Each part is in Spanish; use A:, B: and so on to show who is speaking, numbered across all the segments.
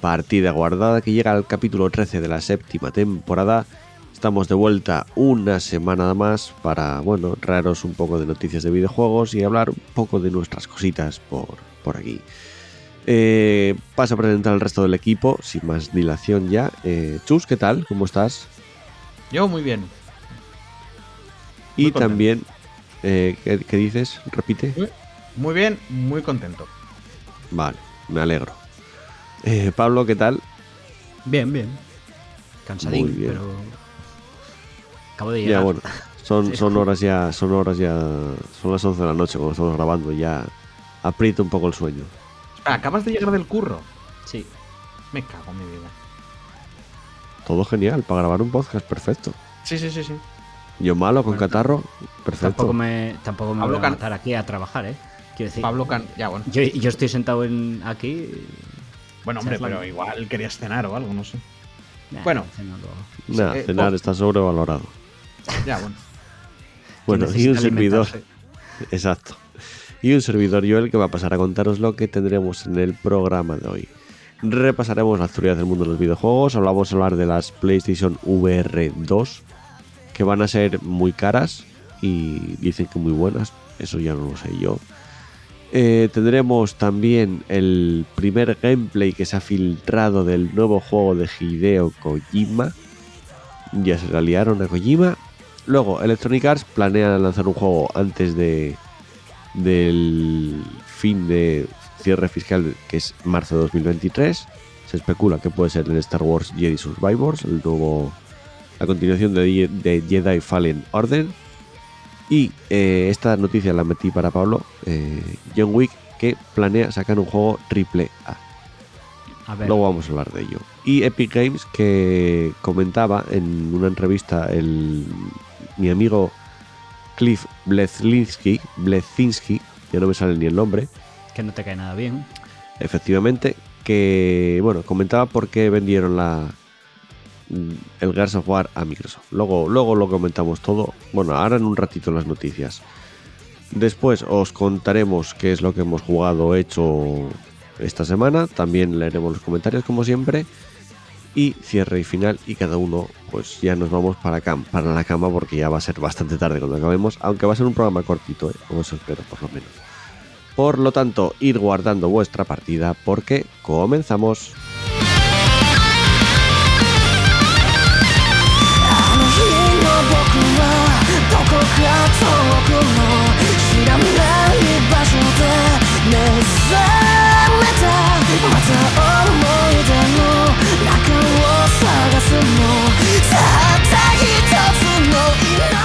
A: Partida Guardada que llega al capítulo 13 de la séptima temporada. Estamos de vuelta una semana más para, bueno, traeros un poco de noticias de videojuegos y hablar un poco de nuestras cositas por, por aquí. Eh, paso a presentar al resto del equipo, sin más dilación ya. Eh, Chus, ¿qué tal? ¿Cómo estás?
B: Yo muy bien.
A: y
B: contento.
A: también, eh, ¿qué, qué dices? Repite.
B: Muy, muy bien, muy contento.
A: Vale, me alegro. Eh, Pablo, ¿qué tal?
C: Bien, bien. Cansadín,
A: Muy bien.
C: pero. Acabo de
A: Ya
C: llegar.
A: bueno, son, horas ya, son horas ya, son las 11 de la noche cuando estamos grabando, ya aprieta un poco el sueño.
B: Ah, acabas de llegar del curro.
C: Sí.
B: Me cago en mi vida.
A: Todo genial, para grabar un podcast, perfecto.
B: Sí, sí, sí, sí.
A: Yo malo con
B: Bueno,
A: catarro, perfecto.
C: Tampoco me, tampoco me
B: Pablo
C: voy a
B: Can-
C: matar aquí a trabajar, ¿eh? Quiero decir.
B: Pablo Can. Ya, bueno.
C: Yo, yo estoy sentado en aquí.
B: Bueno, hombre, pero igual querías cenar o algo, no sé.
C: Nah,
B: Bueno.
A: Nah,
B: eh,
A: cenar
B: oh.
A: está sobrevalorado.
B: Ya, bueno.
A: Bueno, y un servidor, exacto. Y un servidor Joel que va a pasar a contaros lo que tendremos en el programa de hoy. Repasaremos la actualidad del mundo de los videojuegos, hablamos a hablar de las PlayStation VR 2, que van a ser muy caras y dicen que muy buenas, eso ya no lo sé yo. Eh, tendremos también el primer gameplay que se ha filtrado del nuevo juego de Hideo Kojima. Ya se la liaron a Kojima. Luego, Electronic Arts planea lanzar un juego antes de del fin de cierre fiscal, que es marzo de 2023. Se especula que puede ser el Star Wars Jedi Survivors, el nuevo la continuación de, de Jedi Fallen Order. Y eh, esta noticia la metí para Pablo, eh, John Wick, que planea sacar un juego triple A.
C: A ver.
A: Luego vamos a hablar de ello. Y Epic Games que comentaba en una entrevista el, mi amigo Cliff Bleszinski, Bleszinski, ya no me sale ni el nombre,
C: Que no te cae nada bien.
A: efectivamente, que bueno, comentaba por qué vendieron la el Gears of War a Microsoft. Luego, luego lo comentamos todo. Bueno, ahora en un ratito las noticias. Después os contaremos qué es lo que hemos jugado hecho esta semana. También leeremos los comentarios como siempre. Y cierre y final. Y cada uno, pues ya nos vamos para, la cama porque ya va a ser bastante tarde cuando acabemos. Aunque va a ser un programa cortito, ¿eh? o eso espero por lo menos. Por lo tanto, ir guardando vuestra partida porque comenzamos.
D: 僕はどこか遠くの知らない場所で目覚めた。また思い出の中を探すの。たった一つの命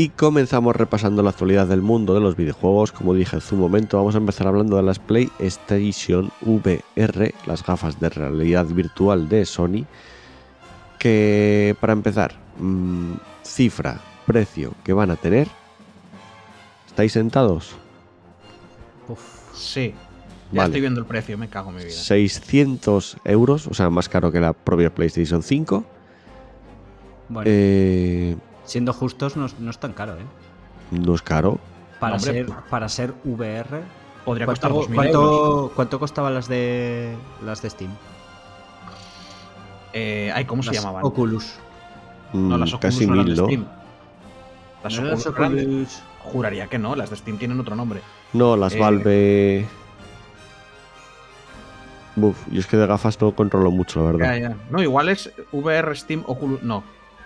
A: Y comenzamos repasando la actualidad del mundo de los videojuegos. Como dije hace un momento, vamos a empezar hablando de las PlayStation VR, las gafas de realidad virtual de Sony. Que para empezar, mm, cifra, precio que van a tener. ¿Estáis sentados?
C: Uf.
B: Sí. Ya
A: Vale.
B: estoy viendo el precio, me cago en mi vida.
A: 600 euros, o sea, más caro que la propia PlayStation 5.
C: Bueno,
A: Eh,
C: siendo justos, no, es- no es tan caro, ¿eh?
A: no es caro.
C: Para,
B: hombre.
C: ser, para ser VR.
B: Podría costar
C: ¿Cuánto,
B: 2.000 euros.
C: cuánto, cuánto costaban las de las de Steam?
B: Eh, ay, ¿cómo se llamaban?
C: Oculus.
B: No,
A: Mm,
B: las Oculus
A: casi
B: no
A: mil,
B: de
A: ¿no?
B: Steam. Las
C: ¿No
B: Oculus,
C: Oculus?
B: Juraría que no, las de Steam tienen otro nombre.
A: No, las
B: Eh,
A: Valve. Buf, yo es que de gafas no controlo mucho, la verdad.
B: Ya, ya. No, igual es VR Steam Oculus. No.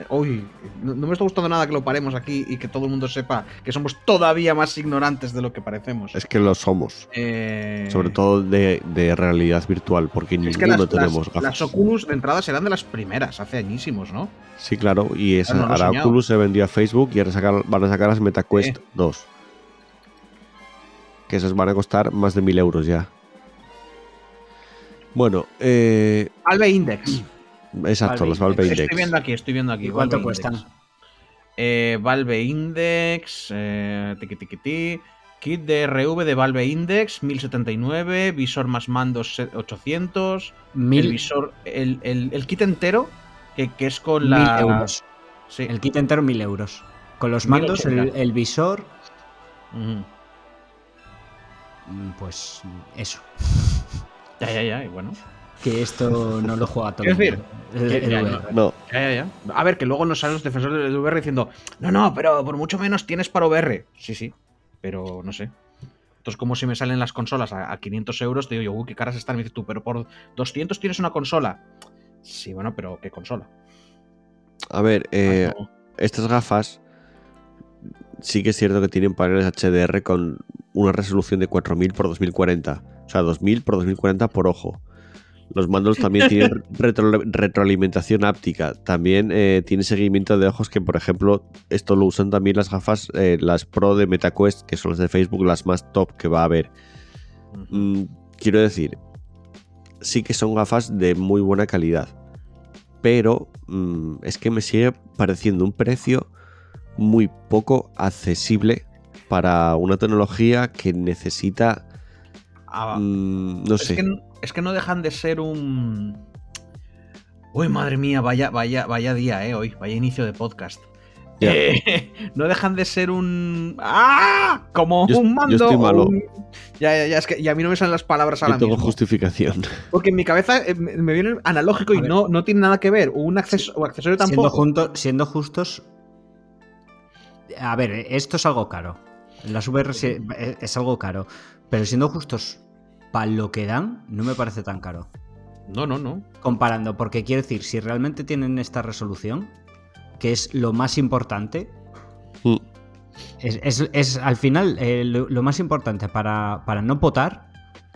B: Uy, no, no me está gustando nada que lo paremos aquí y que todo el mundo sepa que somos todavía más ignorantes de lo que parecemos.
A: Es que lo somos.
B: Eh,
A: Sobre todo de, de realidad virtual, porque
B: es
A: ninguno
B: que las,
A: tenemos
B: las-
A: gafas.
B: las Oculus de entrada serán de las primeras, hace añísimos, ¿no?
A: Sí, claro, y esa,
B: Ah, no
A: ahora. Oculus se vendió a Facebook y ahora sacar- van a sacar las MetaQuest
B: Eh.
A: 2. Que esas van a costar más de 1000 euros ya. Bueno, eh,
B: Index.
A: Exacto,
C: Valve
A: los Valve
B: Estoy
A: Index.
B: viendo aquí, estoy viendo aquí.
C: ¿Y cuánto
B: Valve
C: cuestan?
B: Index. Eh, Valve Index, eh, tiqui, tiqui, ti. Kit de RV de Valve Index, 1079. Visor más mandos, se- 800. El
C: Mil,
B: visor, el, el- el kit entero, que, que es con
C: mil
B: la.
C: euros.
B: Sí.
C: El kit entero, mil euros. Con los mandos, el,
B: 1080.
C: el visor, mm, pues eso.
B: Ya, ya, ya, y bueno.
C: Que esto no lo juega todo. El
B: decir, que ya,
C: VR.
A: No,
B: Ya, ya, ya. A ver, que luego nos salen los defensores del VR diciendo, no, no, pero por mucho menos tienes para VR. Sí, sí, pero no sé. Entonces, como si me salen las consolas a, a 500 euros, te digo yo, uy, qué caras están. Me dices tú, pero por 200 tienes una consola. Sí, bueno, pero ¿qué consola?
A: a ver, eh,
B: Ah, no.
A: estas gafas sí que es cierto que tienen paneles HDR con una resolución de 4000 por 2040. O sea, 2000 por 2040 por ojo. Los mandos también tienen retro- retroalimentación áptica. También eh, tiene seguimiento de ojos que, por ejemplo, esto lo usan también las gafas, eh, las Pro de MetaQuest, que son las de Facebook, las más top que va a haber. Mm, quiero decir, sí que son gafas de muy buena calidad. Pero mm, es que me sigue pareciendo un precio muy poco accesible para una tecnología que necesita.
B: Ah,
A: mm, no sé.
B: que, es que no dejan de ser un. Uy, madre mía, vaya, vaya, vaya día, eh, hoy, vaya inicio de podcast. Eh, no dejan de ser un. ¡Ah! Como
A: Yo-
B: un
A: yo
B: mando.
A: estoy
B: o
A: malo.
B: un- Ya, ya, ya, es que y a mí no me salen las palabras
A: Yo
B: ahora
A: tengo
B: mismo.
A: justificación.
B: Porque en mi cabeza eh, me me viene analógico y
C: A ver.
B: no, no tiene nada que ver. Un acceso, o accesorio
C: Siendo,
B: tampoco.
C: junto- siendo justos. A ver, esto es algo caro. Las VR es algo caro. Pero siendo justos, para lo que dan, no me parece tan caro.
B: No, no, no.
C: Comparando, porque quiero decir, si realmente tienen esta resolución, que es lo más importante,
A: Mm,
C: es, es- es, al final eh, lo, lo más importante para, para no potar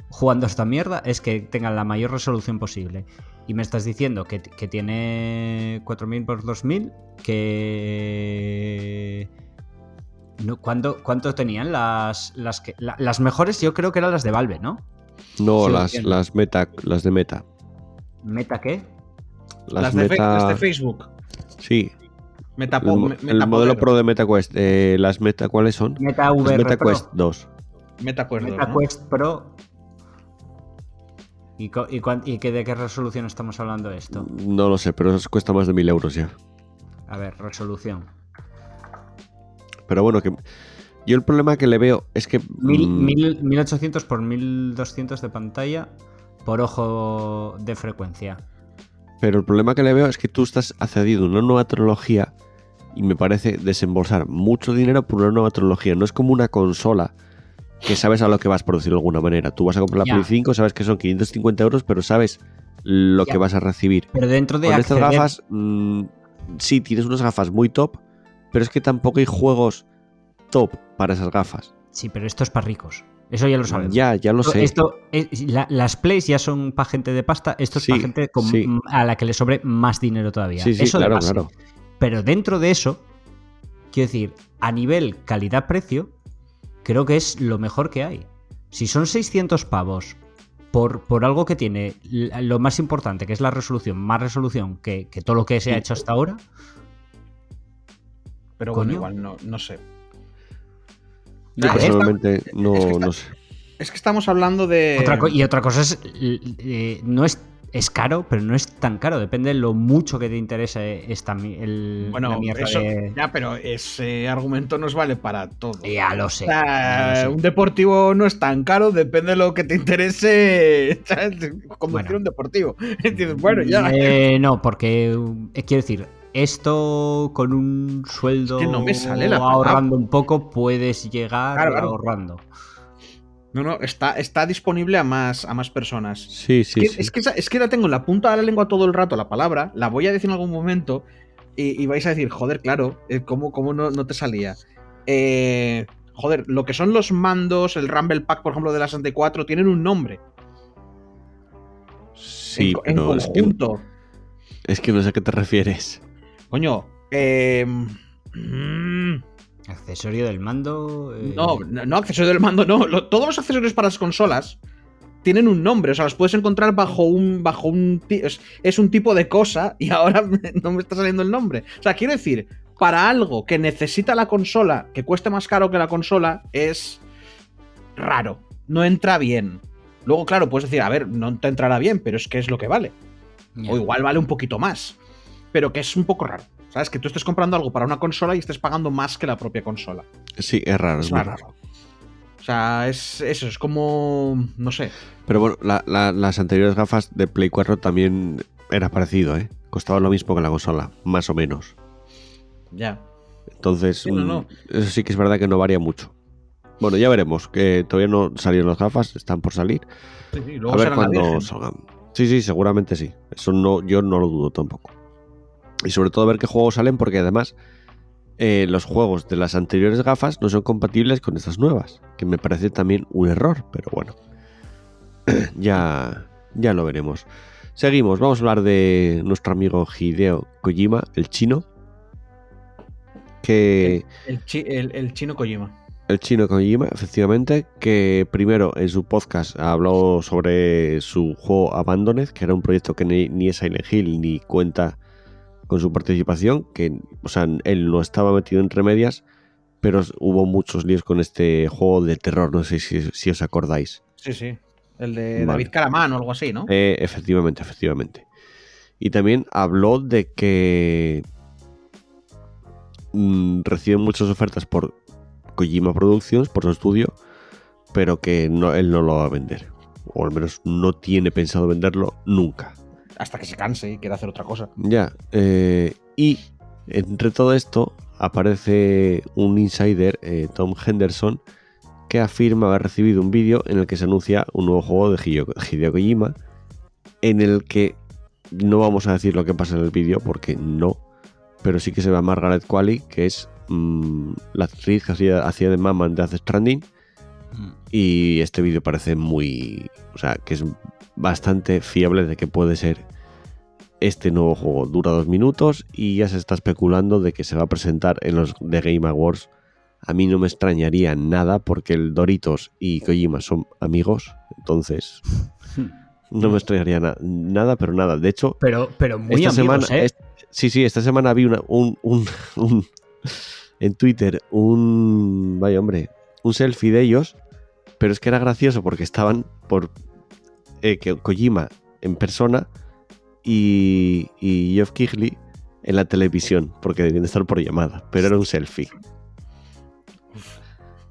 C: jugando a esta mierda es que tengan la mayor resolución posible. Y me estás diciendo que, que tiene 4000 por 2000, que... No, ¿cuánto, ¿Cuánto tenían las, las, que, la- las mejores? Yo creo que eran las de Valve, ¿no?
A: No,
C: Sí,
A: las, las meta, las de meta.
C: ¿Meta qué?
A: Las,
B: Las, de,
A: meta.
B: las de Facebook.
A: Sí.
B: Metapo-
A: El, modelo Pro de MetaQuest. Eh, las meta, ¿cuáles son?
C: Meta
A: Las
C: VR
A: MetaQuest
C: Pro.
A: 2.
B: Metacuerdos,
C: Meta
B: ¿no?
C: Quest Pro. ¿Y, y, de qué resolución estamos hablando de esto?
A: No lo sé, pero eso cuesta más de 1000 euros ya.
C: A ver, resolución.
A: Pero bueno, que yo el problema que le veo es que
C: Mil-
A: mm,
C: mil- 1800 por 1200 de pantalla por ojo de frecuencia.
A: pero el problema que le veo es que tú estás accediendo a una nueva tecnología y me parece desembolsar mucho dinero por una nueva tecnología. No es como una consola que sabes a lo que vas, por decirlo de alguna manera. Tú vas a comprar la
C: Ya.
A: Play 5, sabes que son 550 euros, pero sabes lo
C: Ya.
A: que vas a recibir.
C: Pero dentro de
A: Con estas
C: acceder-
A: gafas, mm, sí, tienes unas gafas muy top, pero es que tampoco hay juegos top para esas gafas.
C: Sí, pero esto es para ricos. Eso ya lo sabemos.
A: Ya, ya lo
C: Esto-
A: sé.
C: esto es- la- las plays ya son para gente de pasta. Esto es
A: Sí,
C: para gente con-
A: sí.
C: a la que le sobre más dinero todavía.
A: Sí, sí,
C: eso de
A: claro,
C: base.
A: claro.
C: Pero dentro de eso, quiero decir, a nivel calidad-precio, creo que es lo mejor que hay. Si son 600 pavos por, por algo que tiene lo más importante, que es la resolución, más resolución que, que todo lo que se ha hecho hasta ahora,
B: Pero bueno,
C: Coño.
B: igual no, no sé.
A: Yo
B: esta-
A: personalmente no,
B: es que está-
A: no sé.
B: Es que estamos hablando de.
C: Otra y otra cosa es, eh, no es, es caro, pero no es tan caro. Depende de lo mucho que te interese esta, el,
B: Bueno,
C: la mierda
B: eso,
C: de-
B: ya, pero ese argumento nos vale para todo.
C: Ya lo sé.
B: O sea,
C: ya lo sé.
B: un deportivo no es tan caro, depende de lo que te interese conducir
C: Bueno.
B: un deportivo. Dices, bueno, ya.
C: Eh, no, porque eh, quiero decir, esto con un sueldo
B: Es que no me sale la
C: ahorrando un poco puedes llegar
B: Claro, claro.
C: ahorrando.
B: No, no, está, está disponible a más, a más personas.
A: Sí, sí,
B: Que-
A: sí.
B: Es, que, esa- es que la tengo en la punta de la lengua todo el rato la palabra, la voy a decir en algún momento y, y vais a decir, joder, claro, eh, ¿cómo, cómo no, no te salía? Eh, joder, lo que son los mandos, el Rumble Pack, por ejemplo, de la 64, tienen un nombre.
A: Sí,
B: en,
A: pero
B: en
A: es que,
B: conjunto.
A: es que no sé a qué te refieres.
B: Coño, eh,
C: Accesorio del mando. eh,
B: no, no, accesorio del mando, no. Lo- todos los accesorios para las consolas tienen un nombre, o sea, los puedes encontrar bajo un. bajo un. Es, es un tipo de cosa y ahora no me está saliendo el nombre. O sea, quiero decir, para algo que necesita la consola, que cueste más caro que la consola, es raro. No entra bien. Luego, claro, puedes decir, a ver, no te entrará bien, pero es que es lo que vale. O igual vale un poquito más. Pero que es un poco raro. ¿Sabes? Que tú estés comprando algo para una consola y estés pagando más que la propia consola.
A: Sí, es raro, es,
B: Es
A: muy
B: raro.
A: raro.
B: O sea, es eso, es como. No sé.
A: Pero bueno, la- la- las anteriores gafas de Play 4 también era parecido, ¿eh? Costaba lo mismo que la consola, más o menos.
B: Ya.
A: Entonces,
B: Sí, no,
A: mm,
B: no.
A: eso sí que es verdad que no varía mucho. Bueno, ya veremos, que todavía no salieron las gafas, están por salir.
B: Sí, sí,
A: A
B: luego
A: ver
B: será la
A: cuándo salgan. Sí, sí, seguramente sí. Eso no, yo no lo dudo tampoco. Y sobre todo ver qué juegos salen, porque además eh, los juegos de las anteriores gafas no son compatibles con estas nuevas, que me parece también un error, pero bueno. ya, ya lo veremos. Seguimos, vamos a hablar de nuestro amigo Hideo Kojima, el chino. Que
B: El, chi- el- el chino Kojima.
A: el chino Kojima, efectivamente, que primero en su podcast habló sobre su juego Abandoned, que era un proyecto que ni, ni es Silent Hill ni cuenta con su participación, que, o sea, él no estaba metido entre medias, pero hubo muchos líos con este juego de terror, no sé si, si os acordáis.
B: Sí, sí. El de
A: Vale.
B: David Caramán o algo así, ¿no?
A: Eh, efectivamente, efectivamente. Y también habló de que mm, recibe muchas ofertas por Kojima Productions, por su estudio, pero que no, él no lo va a vender. O al menos no tiene pensado venderlo nunca.
B: Hasta que se canse y quiera hacer otra cosa.
A: Ya. eh, y entre todo esto aparece un insider, eh, Tom Henderson, que afirma haber recibido un vídeo en el que se anuncia un nuevo juego de Hideo, Kojima, en el que no vamos a decir lo que pasa en el vídeo porque no, pero sí que se ve a Margaret Qualley, que es mm, la actriz que hacía, hacía de Mama en Death Stranding,
C: Mm.
A: y este vídeo parece muy. O sea, que es bastante fiable de que puede ser este nuevo juego. Dura dos minutos y ya se está especulando de que se va a presentar en los The Game Awards. A mí no me extrañaría nada porque el Doritos y Kojima son amigos. Entonces, no me extrañaría na- nada, pero nada. De hecho,
C: Pero, pero muy
A: esta
C: amigos,
A: semana.
C: ¿eh?
A: es- sí, sí, esta semana vi una, un, un- un- en Twitter un. Vaya hombre, un selfie de ellos, pero es que era gracioso porque estaban por. eh, que Kojima en persona y, y Geoff Keighley en la televisión, porque debían de estar por llamada, pero era un selfie.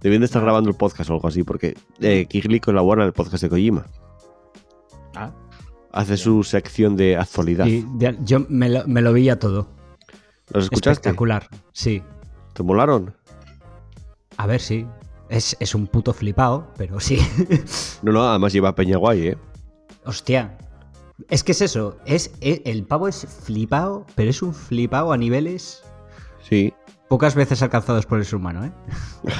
A: Debían de estar grabando el podcast o algo así, porque eh, Keighley colabora en el podcast de Kojima.
B: Ah,
A: Hace su sección de actualidad.
C: Yo me lo, me lo vi ya todo.
A: ¿Los escuchaste?
C: Espectacular, sí.
A: ¿Te molaron?
C: A ver, sí. Es, es un puto flipado, pero sí.
A: No, no, además lleva Peña Guay, ¿eh?
C: Hostia. Es que es eso. Es, e- el pavo es flipado, pero es un flipado a niveles
A: Sí.
C: pocas veces alcanzados por el ser humano, ¿eh?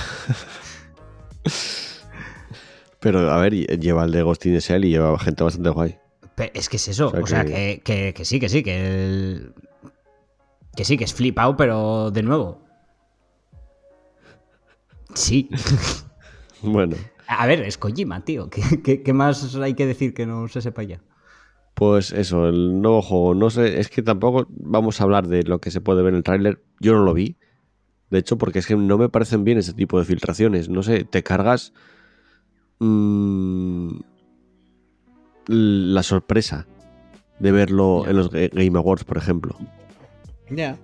A: Pero, a ver, lleva el de Ghost in the Shell y lleva gente bastante guay.
C: Es que es eso.
A: O sea
C: O sea,
A: que-
C: que, que- que sí, que sí, que el- Que sí, que es flipado, pero de nuevo. Sí.
A: Bueno,
C: A ver, es Kojima, tío. ¿Qué, qué- qué más hay que decir que no se sepa ya?
A: pues eso, el nuevo juego. No sé, es que tampoco vamos a hablar de lo que se puede ver en el tráiler. Yo no lo vi. De hecho, porque es que no me parecen bien ese tipo de filtraciones. No sé, te cargas mm, la sorpresa de verlo en los Ga- Game Awards, por ejemplo.
B: ya.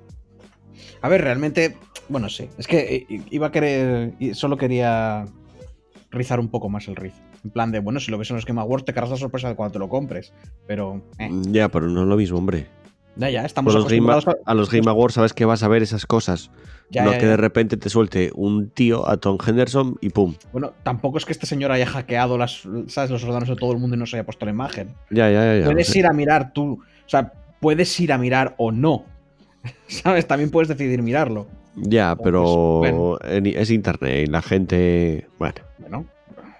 B: A ver, realmente. Bueno, sí. Es que eh, iba a querer. Solo quería rizar un poco más el riz. En plan de, bueno, si lo ves en los Game Awards, te cargas la sorpresa de cuando te lo compres. Pero. eh,
A: Ya, pero no es lo mismo, hombre.
B: ya, ya, estamos
A: Con los Game-
B: a-
A: los Game Awards sabes que vas a ver esas cosas.
B: Ya,
A: no
B: ya,
A: que de repente te suelte un tío a Tom Henderson y pum.
B: Bueno, tampoco es que este señor haya hackeado las, ¿sabes? los ordenadores de todo el mundo y no se haya puesto la imagen.
A: Ya, ya, ya.
B: puedes
A: sé.
B: ir a mirar tú. O sea, puedes ir a mirar o no ¿Sabes? También puedes decidir mirarlo.
A: Ya,
B: Pues,
A: pero
B: bueno.
A: es internet y la gente. Bueno,
B: Bueno,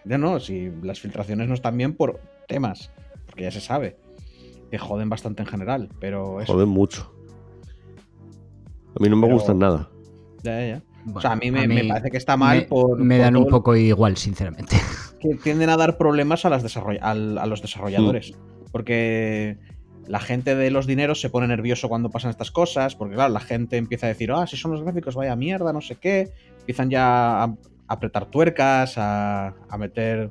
B: ya no, si las filtraciones no están bien por temas, porque ya se sabe. Que joden bastante en general, pero eso.
A: joden mucho. A mí no me
B: Pero-
A: gustan nada.
B: Ya, ya, ya.
C: Bueno,
B: o sea, a mí, me,
C: a
B: me parece que está mal
C: me,
B: por.
C: me
B: por
C: dan un poco igual, sinceramente.
B: que tienden a dar problemas a, las desarroll- al- a los desarrolladores.
A: Mm.
B: Porque la gente de los dineros se pone nervioso cuando pasan estas cosas. Porque, claro, la gente empieza a decir, ah, si son los gráficos, vaya mierda, no sé qué. Empiezan ya a, apretar tuercas, a, a meter.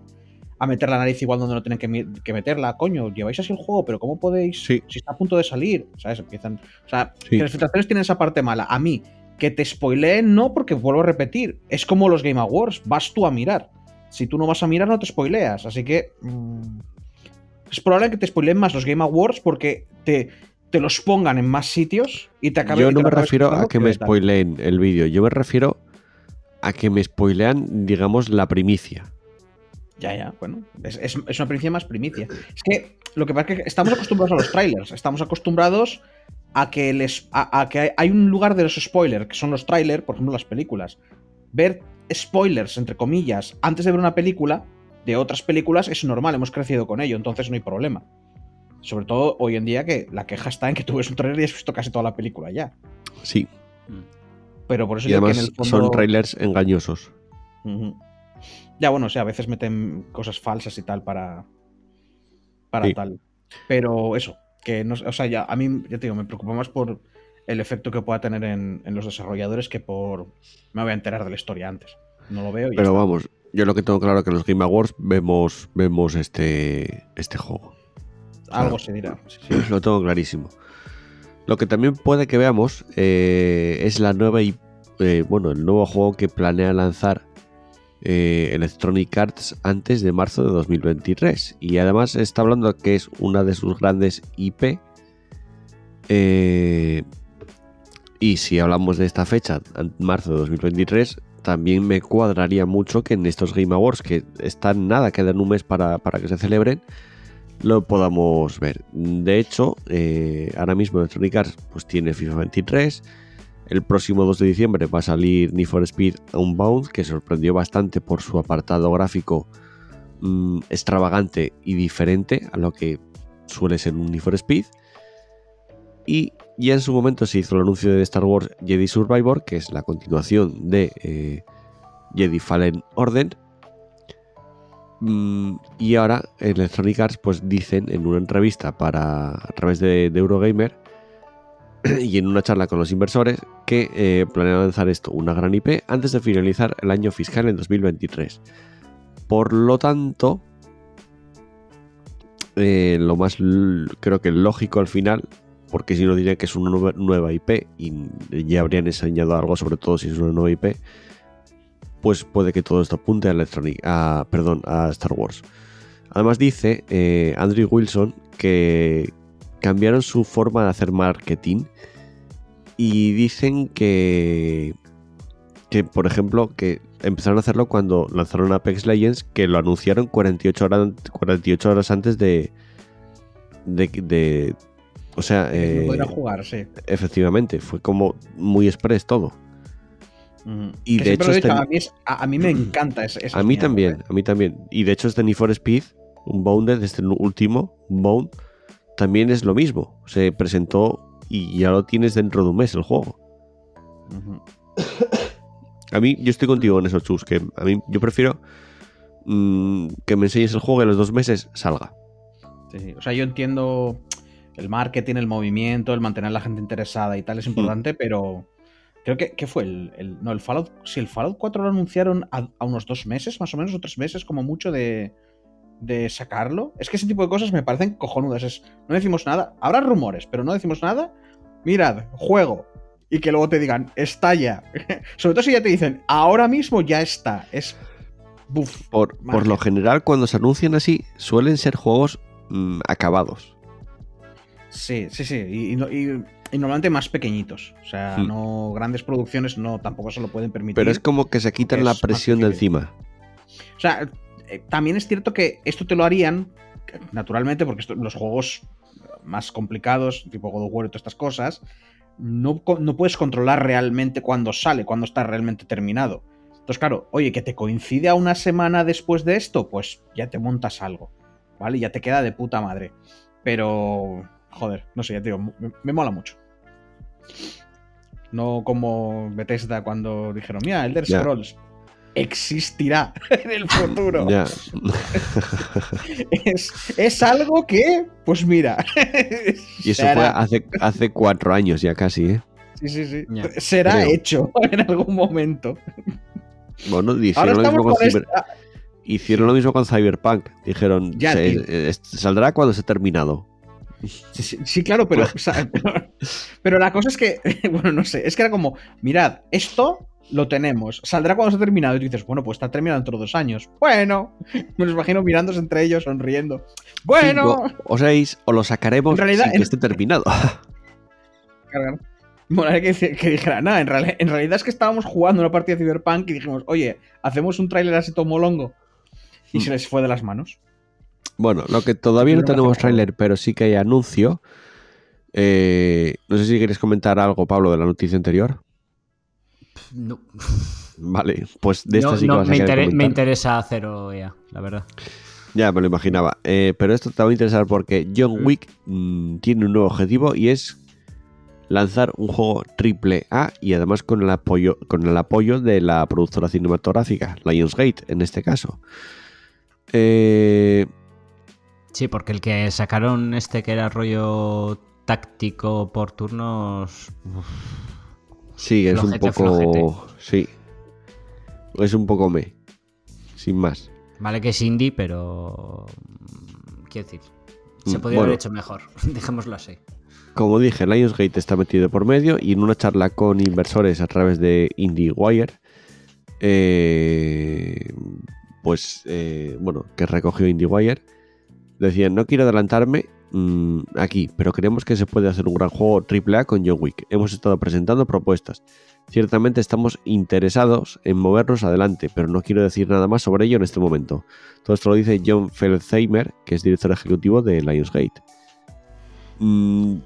B: A meter la nariz igual donde no tienen que, meterla. Coño, lleváis así el juego, pero ¿cómo podéis?
A: Sí.
B: Si está a punto de salir. ¿Sabes? Empiezan. O sea,
A: Sí.
B: que las filtraciones tienen esa parte mala. A mí, que te spoileen, no, porque vuelvo a repetir. Es como los Game Awards. Vas tú a mirar. Si tú no vas a mirar, no te spoileas. Así que. mm, es probable que te spoileen más los Game Awards porque te, te los pongan en más sitios y te acaben
A: Yo no me refiero a que me spoileen el vídeo. Yo me refiero a que me spoilean, digamos, la primicia.
B: Ya, ya, bueno. Es, es- es una primicia más primicia. Es que lo que pasa es que estamos acostumbrados a los trailers. Estamos acostumbrados a que les. a, a que hay, hay un lugar de los spoilers, que son los trailers, por ejemplo, las películas. Ver spoilers, entre comillas, antes de ver una película de otras películas es normal, hemos crecido con ello, entonces no hay problema. Sobre todo hoy en día que la queja está en que tú ves un trailer y has visto casi toda la película ya.
A: Sí.
B: Pero por eso
A: Y
B: que
A: además
B: en el fondo.
A: son trailers engañosos.
B: Ya, bueno, o sea, a veces meten cosas falsas y tal para. Para
A: Sí.
B: tal. Pero eso, que no o sea, ya a mí, ya te digo, me preocupa más por el efecto que pueda tener en, en los desarrolladores que por. Me voy a enterar de la historia antes. No lo veo y
A: Pero vamos, yo lo que tengo claro es que en los Game Awards vemos, vemos este, este juego.
B: Algo se dirá. sí, sí.
A: Lo tengo clarísimo. Lo que también puede que veamos eh, es la nueva y eh, bueno, el nuevo juego que planea lanzar eh, Electronic Arts antes de marzo de 2023. Y además está hablando que es una de sus grandes IP. Eh, y si hablamos de esta fecha, marzo de 2023, también me cuadraría mucho que en estos Game Awards, que están nada, quedan un mes para, para que se celebren, lo podamos ver. De hecho, eh, ahora mismo Electronic Arts pues, tiene FIFA 23. El próximo 2 de diciembre va a salir Need for Speed Unbound, que sorprendió bastante por su apartado gráfico mm, extravagante y diferente a lo que suele ser un Need for Speed. Y ya en su momento se hizo el anuncio de Star Wars Jedi Survivor, que es la continuación de eh, Jedi Fallen Order. Mm, y ahora Electronic Arts pues dicen en una entrevista para a través de, Eurogamer y en una charla con los inversores que eh, planean lanzar esto, una gran IP, antes de finalizar el año fiscal en 2023. Por lo tanto, eh, lo más creo que lógico al final, porque si no diría que es una nueva, IP y ya habrían enseñado algo, sobre todo si es una nueva IP, pues puede que todo esto apunte a Electronic, a, perdón, a Star Wars. Además dice eh, Andrew Wilson que cambiaron su forma de hacer marketing y dicen que, que por ejemplo, que empezaron a hacerlo cuando lanzaron Apex Legends, que lo anunciaron 48 horas, 48 horas antes de, de, de- o sea,
B: no
A: eh,
B: podrá jugar, sí.
A: efectivamente, fue como muy express todo. Y
B: Que
A: de hecho este-
B: a, mí es- a- a mí me encanta ese,
A: A mí también,
B: ¿eh?
A: a mí también. Y de hecho este Need for Speed, un Bounded, este último, Bound, también es lo mismo. Se presentó y ya lo tienes dentro de un mes el juego. A mí, yo estoy contigo en eso, Chus, que a mí yo prefiero mm, que me enseñes el juego y a los dos meses salga.
B: Sí, sí. O sea, yo entiendo el marketing, el movimiento, el mantener a la gente interesada y tal
A: Hmm.
B: es importante, pero creo que ¿qué fue el, el- no el Fallout, si el Fallout 4 lo anunciaron a, a unos dos meses, más o menos, o tres meses, como mucho de, de sacarlo. Es que ese tipo de cosas me parecen cojonudas. Es, no decimos nada, habrá rumores, pero no decimos nada. Mirad, juego. Y que luego te digan, está ya. Sobre todo si ya te dicen, ahora mismo ya está. Es. Buf.
A: Por, por lo general, cuando se anuncian así, suelen ser juegos mm, acabados.
B: Sí, sí, sí. Y, y no- y- y normalmente más pequeñitos. O sea,
A: Hmm.
B: no grandes producciones no tampoco se lo pueden permitir.
A: Pero es como que se quitan la presión de encima.
B: O sea, eh, también es cierto que esto te lo harían, naturalmente, porque esto- los juegos más complicados, tipo God of War y todas estas cosas, no, no puedes controlar realmente cuándo sale, cuándo está realmente terminado. Entonces, claro, oye, que te coincide a una semana después de esto, pues ya te montas algo, ¿vale? Ya te queda de puta madre. Pero, joder, no sé, ya te digo, me, me mola mucho. No como Bethesda cuando dijeron, mira, Elder
A: Ya.
B: Scrolls existirá en el futuro. Es, es algo que, pues mira.
A: Y eso
B: será.
A: fue hace, hace cuatro años ya casi, ¿eh?
B: Sí, sí, sí. Será
A: Creo.
B: hecho en algún momento.
A: Bueno,
B: Ahora
A: hicieron lo, mismo con
B: con
A: Cyber-
B: esta-
A: hicieron lo mismo con Cyberpunk. Dijeron,
B: Ya,
A: se- eh, saldrá cuando esté terminado.
B: Sí, claro, pero, o sea, pero la cosa es que, bueno, no sé, es que era como, mirad, esto lo tenemos, saldrá cuando esté terminado. Y tú dices, bueno, pues está terminado dentro de dos años. Bueno, me los imagino mirándose entre ellos, sonriendo. Bueno,
A: Cinco o seis, o lo sacaremos
B: En realidad,
A: sin que esté terminado.
B: Molaría que, que dijera, nada, en, reali- en realidad es que estábamos jugando una partida de Cyberpunk y dijimos, oye, hacemos un tráiler así todo molongo. Y
A: Hmm.
B: se les fue de las manos.
A: Bueno, lo que todavía no tenemos tráiler, pero sí que hay anuncio. Eh, no sé si quieres comentar algo, Pablo, de la noticia anterior.
C: No,
A: Vale, pues de esta
C: no-
A: sí que
C: no,
A: vas a
C: me, intere- me interesa cero ya, la verdad.
A: Ya me lo imaginaba. Eh, pero esto te va a interesar porque John. Wick mm, tiene un nuevo objetivo y es lanzar un juego triple A y además con el apoyo, con el apoyo de la productora cinematográfica, Lionsgate en este caso. Eh,
C: Sí, porque el que sacaron este que era rollo táctico por turnos. uf,
A: sí, es un
C: Flojete,
A: poco. Sí. Es un poco me. Sin más.
C: Vale que es indie, pero. mm, Quiero decir, se
A: Mm,
C: podría
A: bueno.
C: haber hecho mejor. Dejémoslo así.
A: Como dije, Lionsgate está metido por medio y en una charla con inversores a través de IndieWire, eh, pues, eh, bueno, que recogió IndieWire, decían, no quiero adelantarme mm, aquí, pero creemos que se puede hacer un gran juego AAA con John Wick. Hemos estado presentando propuestas. Ciertamente estamos interesados en movernos adelante, pero no quiero decir nada más sobre ello en este momento. Todo esto lo dice John Felsheimer, que es director ejecutivo de Lionsgate. Mm,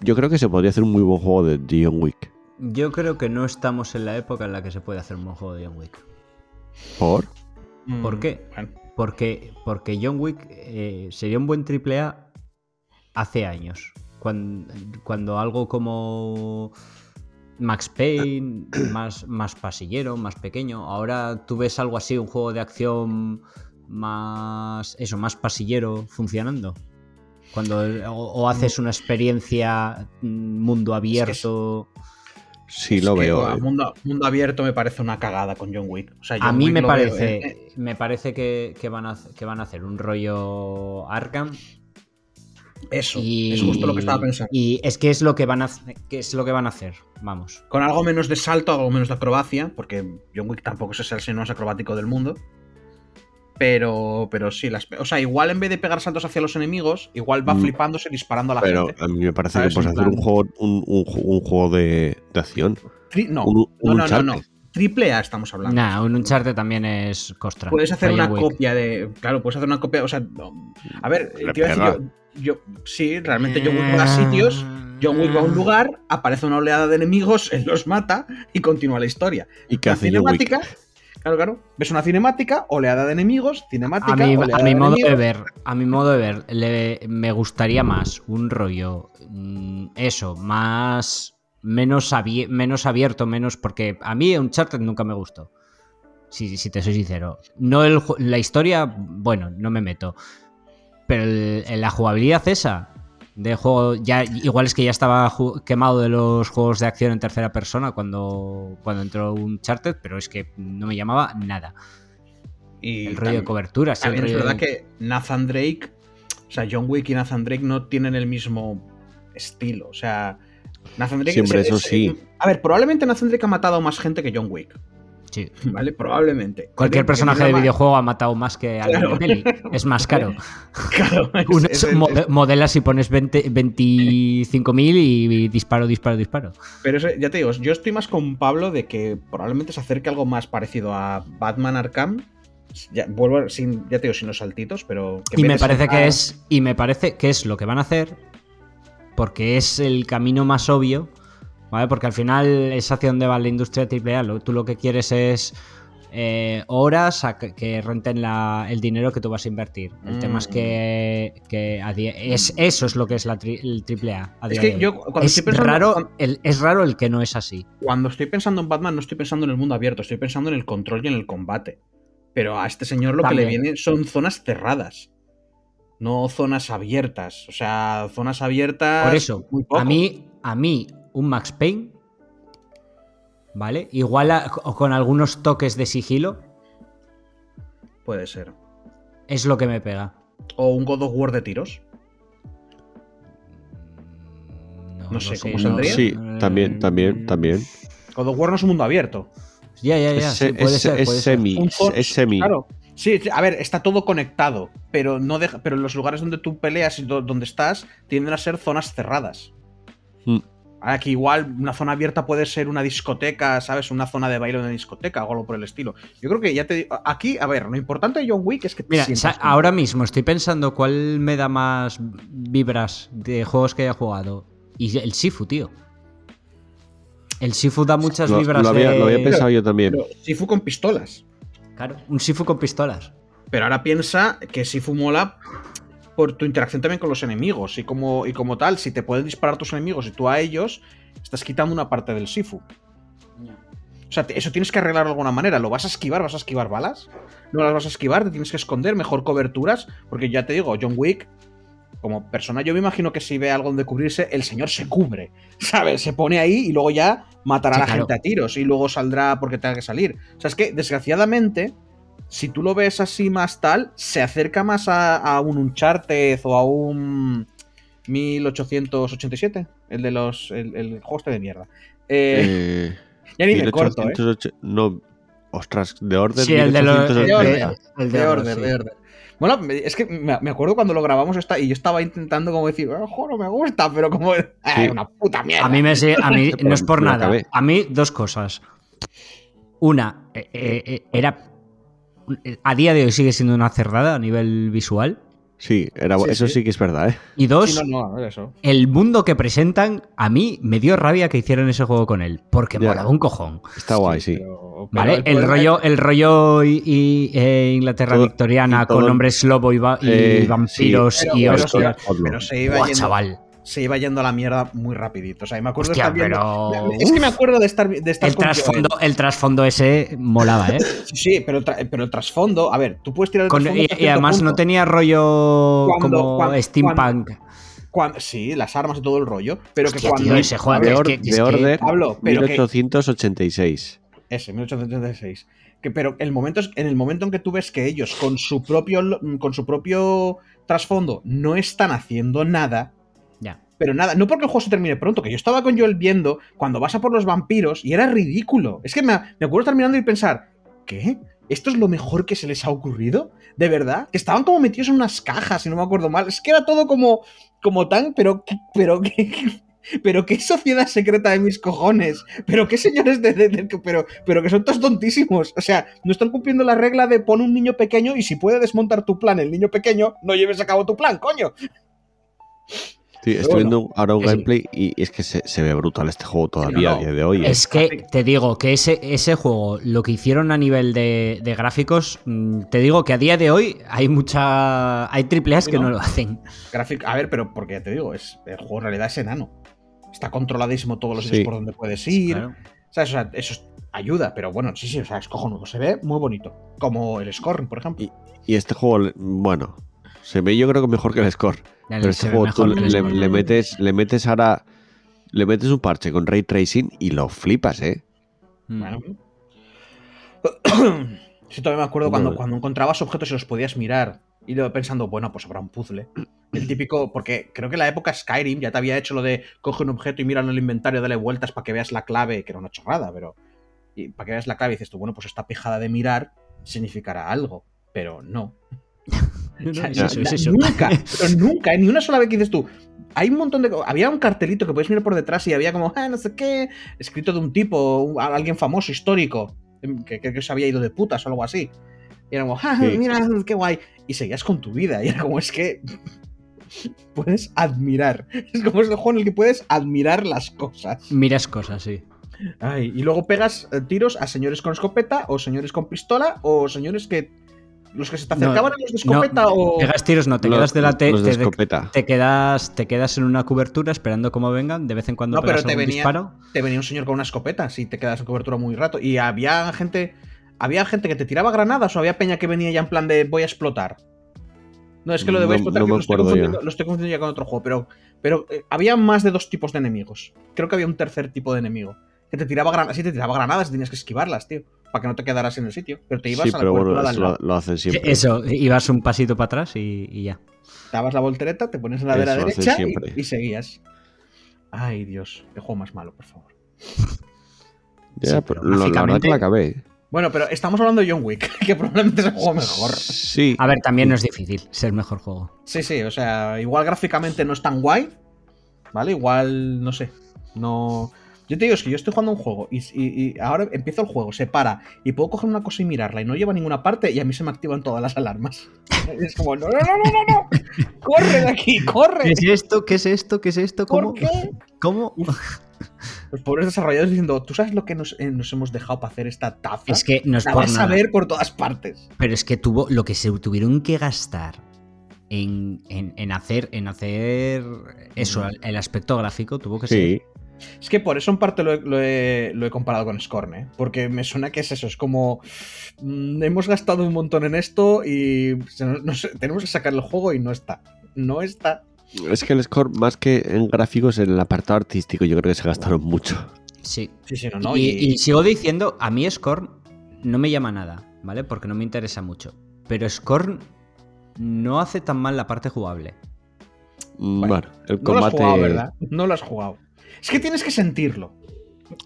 A: yo creo que se podría hacer un muy buen juego de de John Wick.
C: Yo creo que no estamos en la época en la que se puede hacer un buen juego de John Wick.
A: ¿Por?
C: ¿Por
B: Mm,
C: qué?
B: bueno.
C: Porque, porque John Wick eh, sería un buen triple A hace años. Cuando, cuando algo como Max Payne, más, más pasillero, más pequeño. Ahora tú ves algo así, un juego de acción más. Eso, más pasillero funcionando. Cuando o, o haces una experiencia mm, mundo abierto.
A: Sí,
B: Es
A: lo veo.
B: a
A: eh.
B: mundo, mundo abierto me parece una cagada con John Wick. O sea,
C: A mí
B: Wick
C: me
B: veo,
C: parece,
B: eh,
C: me parece que, que van a, que van a hacer un rollo Arkham
B: Eso,
C: Y,
B: es justo lo que estaba pensando.
C: Y es que es lo que van a que es lo que van a hacer, vamos.
B: Con algo menos de salto, algo menos de acrobacia, porque John Wick tampoco es el señor más acrobático del mundo. Pero, pero sí, las, o sea, igual en vez de pegar saltos hacia los enemigos, igual va
A: Mm.
B: flipándose disparando a la
A: Pero
B: gente.
A: a mí me parece
B: ¿Sabes?
A: que puedes hacer un juego, un, un ju- un juego de, de acción.
B: Tri- no,
A: un-
B: no,
A: un
B: no, no. Triple A estamos hablando.
C: Nah, un Uncharted también es costra.
B: Puedes hacer una
C: Wick.
B: copia de. Claro, puedes hacer una copia. O sea, no. a ver,
A: Le
B: te iba a decir yo, yo- Sí, realmente Wick va a sitios. John Wick va a un lugar, aparece una oleada de enemigos, él los mata y continúa la historia.
A: ¿Y qué
B: La
A: hace John Wick?
B: Claro, claro. Ves una cinemática, oleada de enemigos, cinemática.
C: A mi, a mi
B: de
C: modo de ver, a mi modo de ver, le- me gustaría más un rollo, mm, eso, más menos, menos abierto, menos porque a mí Uncharted nunca me gustó. Si, si te soy sincero. No el, la historia, bueno, no me meto. Pero el- la jugabilidad esa de juego, ya igual es que ya estaba quemado de los juegos de acción en tercera persona cuando, cuando entró Uncharted, pero es que no me llamaba nada.
B: Y
C: El rollo de cobertura, sí,
B: es verdad
C: de-
B: que Nathan Drake, o sea, John Wick y Nathan Drake no tienen el mismo estilo. O sea, Nathan Drake.
A: Siempre
B: es-
A: eso
B: es-
A: sí.
B: A ver, probablemente Nathan Drake ha matado a más gente que John Wick.
C: Sí.
B: ¿Vale? Probablemente.
C: Cualquier personaje de videojuego ha matado más que alguien
B: Claro.
C: de peli. Es más caro.
B: Claro, es-
C: Uno
B: es-
C: es- mode- modelas y pones 20 25.000 y disparo, disparo, disparo.
B: Pero eso, ya te digo, yo estoy más con Pablo de que probablemente se acerque algo más parecido a Batman Arkham. Ya, vuelvo sin, ya te digo, sin los saltitos, pero. que
C: Y me parece que es. Y me parece que es lo que van a hacer. Porque es el camino más obvio ¿vale? Porque al final es hacia donde va la industria AAA. Lo, tú lo que quieres es eh, horas a que, que renten la- el dinero que tú vas a invertir. El tema es
B: Mm.
C: que, que a día- es, eso es lo que es la tri- el AAA. a
B: Es que yo cuando
C: es,
B: estoy pensando-
C: raro,
B: cuando-
C: el, es raro el que no es así.
B: Cuando estoy pensando en Batman, no estoy pensando en el mundo abierto, estoy pensando en el control y en el combate. Pero a este señor lo que le viene son zonas cerradas. No zonas abiertas. O sea, zonas abiertas.
C: Por eso,
B: muy poco.
C: a mí, a mí, un Max Payne, ¿vale? Igual a- o con algunos toques de sigilo,
B: Puede ser.
C: es lo que me pega.
B: O un God of War de tiros.
C: No,
B: No sé, ¿cómo
C: no-
B: saldría?
A: Sí, también, también,
C: Mm,
A: también.
B: God of War no es un mundo abierto.
C: Ya, ya, ya.
A: Es,
C: sí, puede
A: es-
C: ser,
A: es
C: puede ser.
A: semi, es.
B: Claro. Sí, a ver, está todo conectado, pero no deja, pero en los lugares donde tú peleas y do- donde estás tienden a ser zonas cerradas.
A: Mm.
B: Aquí igual una zona abierta puede ser una discoteca, ¿sabes? Una zona de baile en una discoteca o algo por el estilo. Yo creo que ya te digo, aquí, a ver, lo importante de John Wick es que
C: Mira, ahora mismo estoy pensando cuál me da más vibras de juegos que haya jugado. Y el Sifu, tío. El Sifu da muchas
A: Lo,
C: vibras
A: lo había,
C: de...
A: lo había pensado yo también.
B: Pero Sifu con pistolas.
C: Claro, un Sifu con pistolas.
B: Pero ahora piensa que Sifu mola por tu interacción también con los enemigos. Y como, y como tal, si te pueden disparar tus enemigos y tú a ellos, estás quitando una parte del Sifu. O sea, te- eso tienes que arreglarlo de alguna manera. ¿Lo vas a esquivar? ¿Vas a esquivar balas? ¿No las vas a esquivar? ¿Te tienes que esconder? ¿Mejor coberturas? Porque ya te digo, John Wick, como persona, yo me imagino que si ve algo donde cubrirse, el señor se cubre. ¿Sabes? Se pone ahí y luego ya matará
C: Sí,
B: a la
C: claro.
B: gente a tiros y luego saldrá porque tenga que salir. O sea, es que desgraciadamente, si tú lo ves así más tal, se acerca más a, a un Uncharted o a un 1887, el de los. el, el este de mierda. Eh,
A: Eh,
B: ya ni me corto, ¿eh?
A: 1808 No, ostras, de orden.
C: Sí, el de los...
A: 1880.
B: de orden.
C: el
B: De
C: orden,
B: Order,
C: sí.
B: de Order. Bueno, es que me acuerdo cuando lo grabamos esta, y yo estaba intentando como decir, "Ah, jo, no me gusta, pero como. "Ah,
A: Sí.
B: una puta mierda.
C: A mí me sigue- a mí no es por nada. A mí dos cosas. Una, eh, eh, eh, era a día de hoy sigue siendo una cerrada a nivel visual.
A: Sí, era,
B: Sí,
A: eso
B: sí.
A: sí que es verdad, ¿eh?
C: Y dos,
B: Sí, no, no, eso.
C: el mundo que presentan, a mí me dio rabia que hicieran ese juego con él, porque
A: Ya.
C: molaba un cojón.
A: Está guay, sí.
B: Pero- pero
C: ¿Vale? El, rollo, el rollo y, y, eh, Inglaterra
A: Todo-
C: victoriana
A: y todo-
C: con hombres lobo y, va- y
A: Eh,
C: vampiros
B: sí.
C: y hostias.
B: Pero se iba,
C: Buah,
B: yendo,
C: chaval.
B: Se iba yendo a la mierda muy rapidito. O sea, y me acuerdo
C: Hostia,
B: de estar viendo-
C: pero-
B: Es que me acuerdo de estar, de estar
C: El trasfondo, el trasfondo ese molaba, ¿eh?
B: Sí, sí, pero, pero el trasfondo. A ver, tú puedes tirar el
C: Con-
B: trasfondo
C: y, además
B: punto.
C: no tenía rollo
B: Cuando-
C: como
B: cuando-
C: steampunk.
B: Cuan- sí, las armas y todo el rollo. Pero
C: Hostia,
B: que cuando.
C: tío, ese juego-
A: De,
C: es
A: or-
C: que- es
A: de
C: que-
A: Order,
B: Pablo, pero que-
A: 1886.
B: Ese, 1836. Que, pero el momento es, en el momento en que tú ves que ellos, con su propio, con su propio trasfondo, no están haciendo nada. Pero nada, no porque el juego se termine pronto, que yo estaba con Joel viendo cuando vas a por los vampiros y era ridículo. Es que me, me acuerdo estar mirando y pensar, ¿qué? ¿Esto es lo mejor que se les ha ocurrido? ¿De verdad? Que estaban como metidos en unas cajas, si no me acuerdo mal. Es que era todo como, como tan, pero, pero, ¿qué, pero qué sociedad secreta de mis cojones. Pero qué señores de, de- pero, pero que son todos tontísimos. O sea, no están cumpliendo la regla de pon un niño pequeño y si puede desmontar tu plan el niño pequeño, no lleves a cabo tu plan, coño.
A: Sí, estoy
B: bueno,
A: viendo ahora un gameplay y es que se, se ve brutal este juego todavía
B: no.
A: a día de hoy. ¿eh?
C: Es que te digo que ese, ese juego, lo que hicieron a nivel de, de gráficos, mm, te digo que a día de hoy hay mucha. Hay triple A's
B: Sí,
C: que
B: ¿no?
C: no lo hacen.
B: Gráfico, a ver, pero porque ya te digo, es, el juego en realidad es enano. Está controladísimo todos los
A: Sí.
B: sitios por donde puedes ir.
C: Claro.
B: ¿Sabes? O sea, eso es- ayuda, pero bueno, sí, sí, o sea, es cojonudo. Se ve muy bonito. Como el Scorn, por ejemplo.
A: Y este juego, bueno, se ve yo creo que mejor que el Score. Pero
C: le-
A: este juego tú le, metes, le metes ahora, le metes un parche con ray tracing y lo flipas, ¿eh?
B: Bueno. Sí, todavía me acuerdo cuando, cuando encontrabas objetos y los podías mirar. Y luego pensando, bueno, pues habrá un puzzle. El típico, porque creo que en la época Skyrim ya te había hecho lo de coge un objeto y míralo en el inventario, dale vueltas para que veas la clave, que era una chorrada, pero. Y para que veas la clave y dices tú, bueno, pues esta pijada de mirar significará algo. Pero no.
C: No, no,
B: O sea,
C: es
B: na-
C: eso, es
B: na-
C: eso.
B: Nunca, pero nunca, ni una sola vez que dices tú. Hay un montón de. Había un cartelito que puedes mirar por detrás y había como, ah, no sé qué, escrito de un tipo, un- alguien famoso, histórico, em, que creo que se había ido de putas o algo así. Y era como, ah,
A: Sí.
B: mira, qué guay. Y seguías con tu vida. Y era como, es que. puedes admirar. Es como ese juego en el que puedes admirar las cosas.
C: Miras cosas, sí.
B: Ay, y luego pegas eh, tiros a señores con escopeta, o señores con pistola, o señores que. Los que se te
C: No,
B: acercaban a los de escopeta,
C: no,
B: o.
C: Pegas tiros, no, te
A: Los-
C: quedas
A: de
C: te,
A: escopeta.
C: te quedas, te quedas en una cobertura esperando cómo vengan. De vez en cuando
B: No, pero te
C: algún
B: venía-
C: disparo.
B: te venía un señor con una escopeta si te quedas en cobertura muy rato. Y había gente. Había gente que te tiraba granadas o había peña que venía ya en plan de voy a explotar. No, es que lo de voy a explotar
A: no
B: que
A: me
B: lo, estoy
A: acuerdo
B: confundiendo,
A: ya.
B: lo estoy confundiendo ya con otro juego, pero, pero eh, había más de dos tipos de enemigos. Creo que había un tercer tipo de enemigo. Que te tiraba granadas, sí, te tiraba granadas y tenías que esquivarlas, tío. Para que no te quedaras en el sitio. Pero te ibas
A: Sí,
B: a la
A: pero
B: cobertura
A: bueno, eso lo, lo hacen siempre.
C: Eso, ibas un pasito para atrás y, y ya.
B: Dabas la voltereta, te pones en la de la derecha y, y seguías. Ay, Dios, qué juego más malo, por favor.
A: Ya,
C: Sí,
A: pero
C: pero
A: lo- la verdad que la acabé.
B: Bueno, pero estamos hablando de John Wick, que probablemente es el juego mejor.
A: Sí.
C: A ver, también no es difícil ser mejor juego.
B: Sí, sí, o sea, igual gráficamente no es tan guay, ¿vale? Igual, no sé, no... Yo te digo, es que yo estoy jugando un juego y, y- y ahora empiezo el juego, se para y puedo coger una cosa y mirarla y no lleva a ninguna parte y a mí se me activan todas las alarmas. Es como, no, no, no, no, no, no, corre de aquí, corre.
C: ¿Qué es esto? ¿Qué es esto? ¿Qué es esto? ¿Cómo?
B: ¿Por qué?
C: ¿Cómo?
B: Los pobres desarrolladores diciendo, ¿tú sabes lo que nos, eh, nos hemos dejado para hacer esta taza?
C: Es que no es
B: la
C: por
B: vas a
C: nada.
B: ver por todas partes.
C: Pero es que tuvo lo que se tuvieron que gastar en, en- en hacer en hacer eso, el, el aspecto gráfico tuvo que ser.
B: Es que por eso en parte lo he, lo he- lo he comparado con Scorn, ¿eh? Porque me suena que es eso, es como... mm, hemos gastado un montón en esto y se nos- no sé, tenemos que sacar el juego y no está. No está.
A: Es que el score, más que en gráficos, en el apartado artístico, yo creo que se gastaron mucho.
C: Sí.
B: Sí, sí, no, no.
C: y,
B: y-
C: y sigo diciendo, a mí Scorn no me llama nada, ¿vale? Porque no me interesa mucho. Pero Scorn no hace tan mal la parte jugable.
A: Mm,
B: Bueno,
A: Bueno, el
B: no lo has
A: combate.
B: jugado, ¿verdad? No lo has jugado. Es que tienes que sentirlo.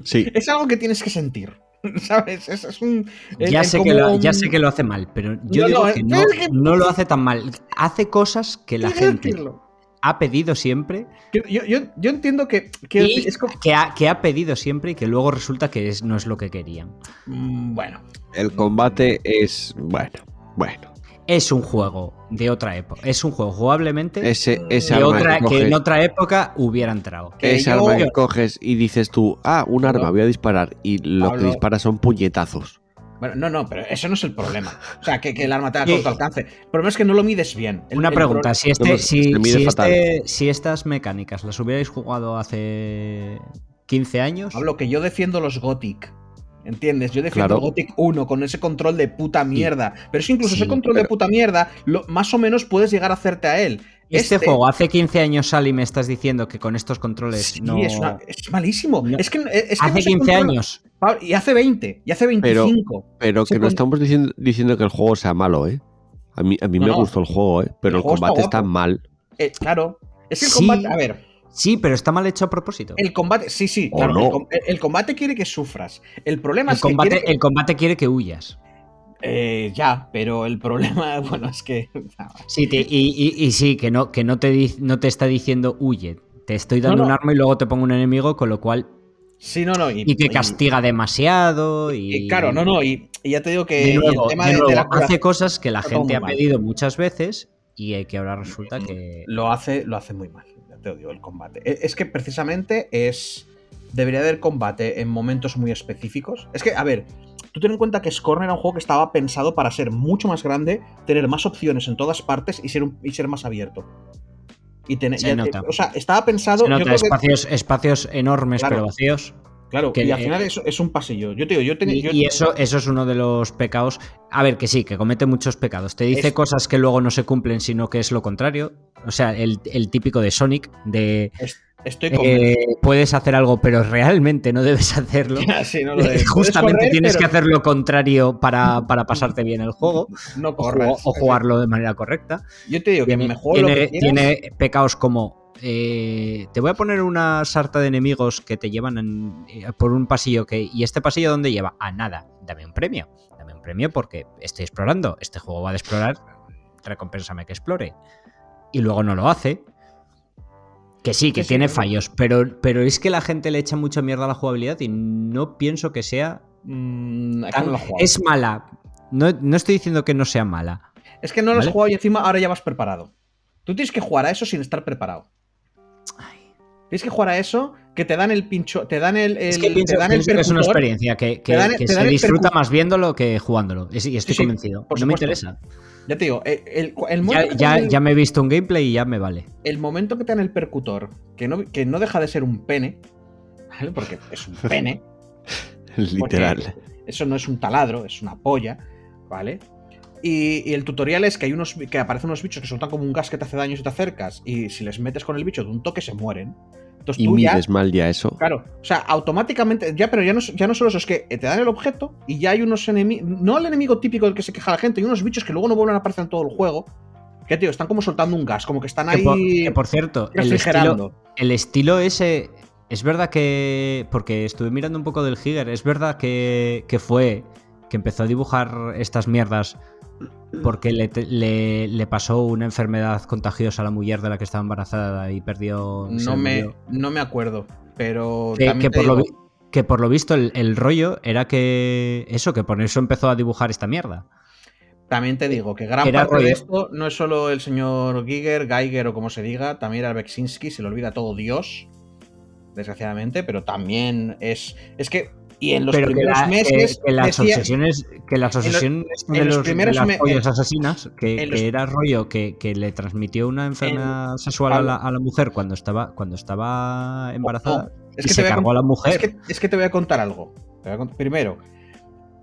A: Sí.
B: Es algo que tienes que sentir. ¿Sabes? Es, es un...
C: Ya sé, que lo, ya sé que lo hace mal, pero yo
B: No,
C: digo
B: no,
C: que
B: eh,
C: no,
B: que-
C: no lo hace tan mal. Hace cosas que la gente ha pedido siempre
B: Yo, yo- yo- entiendo que... quiero
C: y
B: decir, es como-
C: que, ha, que ha pedido siempre y que luego resulta que es- no es lo que querían.
B: Mm, Bueno.
A: El combate es. Bueno, bueno.
C: Es un juego de otra época. Es un juego jugablemente
A: Ese, ese
C: de
A: arma
C: otra,
A: que
C: en otra época hubiera entrado.
B: que
A: ese
B: yo-
A: arma que coges y dices tú, ah, un arma, voy a disparar. Y lo
B: Pablo.
A: que dispara son puñetazos.
B: Bueno, no, no, pero eso no es el problema. O sea, que, que el arma te da corto alcance. El problema es que no lo mides bien. El-
C: Una pregunta, si, este, si, si este- si estas mecánicas las hubierais jugado hace 15 años,
B: Hablo que yo defiendo los Gothic. ¿Entiendes? Yo defiendo
A: Claro.
B: Gothic 1 con ese control de puta mierda. Pero es que incluso
C: Sí,
B: ese control de puta mierda, lo- más o menos puedes llegar a hacerte a él.
C: este, juego hace 15 años sale y me estás diciendo que con estos controles
B: Sí,
C: no...
B: es, una- es malísimo.
C: No.
B: Es que, es que
C: hace
B: no se
C: 15
B: controla-
C: años.
B: Y hace 20, y hace 25.
A: Pero que no
B: con-
A: estamos diciendo, diciendo que el juego sea malo, ¿eh? A mí, a mí
B: No,
A: me
B: no.
A: gustó el juego, ¿eh? Pero
B: El está
A: combate está,
B: guapo.
A: mal.
B: Eh, claro. Es que el
C: Sí.
B: combate. A ver,
C: Sí, pero está mal hecho a propósito.
B: el combate. Sí, sí, claro.
A: no.
B: El, com- el combate quiere que sufras. El problema
C: El
B: es que.
C: combate,
B: quiere que-
C: el combate quiere que huyas.
B: Eh, ya, pero el problema, bueno, es que.
C: Sí, te- y, y- y sí, que no, que no te, no te está diciendo huye. Te estoy dando
B: No, no.
C: un arma y luego te pongo un enemigo, con lo cual.
B: Sí, no, no. Y,
C: Y que
B: y-
C: castiga demasiado. Y,
B: y claro, no, no. Y, y ya te digo que.
C: de
B: y
C: nuevo,
B: el tema
C: de
B: la
C: hace cosas que la gente ha
B: mal.
C: pedido muchas veces y que ahora resulta que.
B: lo hace, lo hace muy mal. Te digo, el combate. E- Es que precisamente es. Debería haber combate en momentos muy específicos. Es que, a ver, tú ten en cuenta que Scorn era un juego que estaba pensado para ser mucho más grande, tener más opciones en todas partes y ser, un- y ser más abierto. Y tener,
C: Se
B: ya-
C: nota.
B: o sea, estaba pensado.
C: Se
B: yo que-
C: espacios, espacios enormes
B: Claro.
C: pero vacíos.
B: Claro,
C: que-
B: y al final es, es un pasillo. Yo te digo, yo.
C: Y,
B: yo-
C: y eso, eso es uno de los pecados. A ver, que sí, que comete muchos pecados. Te dice
B: Es-
C: cosas que luego no se cumplen, sino que es lo contrario. O sea, el, el típico de Sonic, de
B: estoy
C: eh, puedes hacer algo, pero realmente no debes hacerlo.
B: Sí, no, lo puedes
C: Justamente
B: correr,
C: tienes
B: pero
C: que hacer lo contrario para, para pasarte bien el juego
B: No
C: o,
B: corras.
C: o jugarlo de manera correcta.
B: Yo te digo que
C: Tiene,
B: me juego lo
C: tiene-
B: que
C: tiene pecados como eh, te voy a poner una sarta de enemigos que te llevan en- eh, por un pasillo que y este pasillo dónde lleva a nada. Dame un premio. Dame un premio porque estoy explorando. Este juego va a explorar recompénsame que explore. Y luego no lo hace. Que sí que
B: Sí,
C: tiene fallos pero pero es que la gente le echa mucha mierda a la jugabilidad y no pienso que sea
B: Mm,
C: tan-
B: no
C: es mala. No, no estoy diciendo que no sea mala.
B: Es que no lo has jugado y encima ahora ya vas preparado. Tú tienes que jugar a eso sin estar preparado. Tienes que jugar a eso que te dan el pincho, te dan el,
C: Es
B: el-
C: que pienso,
B: te dan el
C: que es una experiencia que, que-
B: te dan-
C: que
B: te
C: se disfruta más viéndolo que jugándolo. Es- Y estoy
B: Sí, sí,
C: convencido.
B: por
C: no me interesa.
B: Ya te digo, el, el- el
C: Ya,
B: momento que te
C: ya,
B: dan el-
C: ya me he visto un gameplay y ya me vale.
B: el momento que te dan el percutor, que no, que no deja de ser un pene, ¿vale? Porque es un pene.
A: Literal.
B: Eso no es un taladro, es una polla, ¿vale? Y, y el tutorial es que hay unos que aparecen unos bichos que soltan como un gas que te hace daño si te acercas. Y si les metes con el bicho de un toque, se mueren. Entonces
A: Y
B: tú ya.
A: mides mal ya eso.
B: Claro, o sea, automáticamente, ya, pero ya no, ya no solo eso, es que te dan el objeto y ya hay unos enemigos, no el enemigo típico del que se queja la gente, hay unos bichos que luego no vuelven a aparecer en todo el juego, que tío, están como soltando un gas, como que están
C: Que
B: ahí
C: por, que por cierto, el
B: refrigerando.
C: estilo, el estilo ese. Es verdad que. Porque estuve mirando un poco del Giger. Es verdad que, que fue. Que empezó a dibujar estas mierdas. Porque le, le- le pasó una enfermedad contagiosa a la mujer de la que estaba embarazada y perdió.
B: No me, no me acuerdo, pero
C: Que, que por lo,
B: digo,
C: que por lo visto el, el rollo era que. Eso, que por eso empezó a dibujar esta mierda.
B: también te digo que gran
C: Era
B: parte de esto no es solo el señor Giger, Geiger o como se diga, también era Beksinski, se le olvida todo Dios, desgraciadamente, pero también es. Es que. Y en los
C: Pero que,
B: primeros
C: la- que-
B: meses.
C: que las
B: decía-
C: obsesiones, que las
B: los-
C: obsesiones de,
B: en los
C: los, de
B: primeros
C: las
B: me-
C: pollas
B: en-
C: asesinas, que,
B: en los-
C: que era rollo que, que le transmitió una enfermedad sexual a la, a la mujer cuando estaba, cuando estaba embarazada
B: es
C: y
B: que
C: se
B: te voy a
C: cargó a la
B: Es
C: mujer.
B: que, es que te voy a contar algo. A cont- Primero,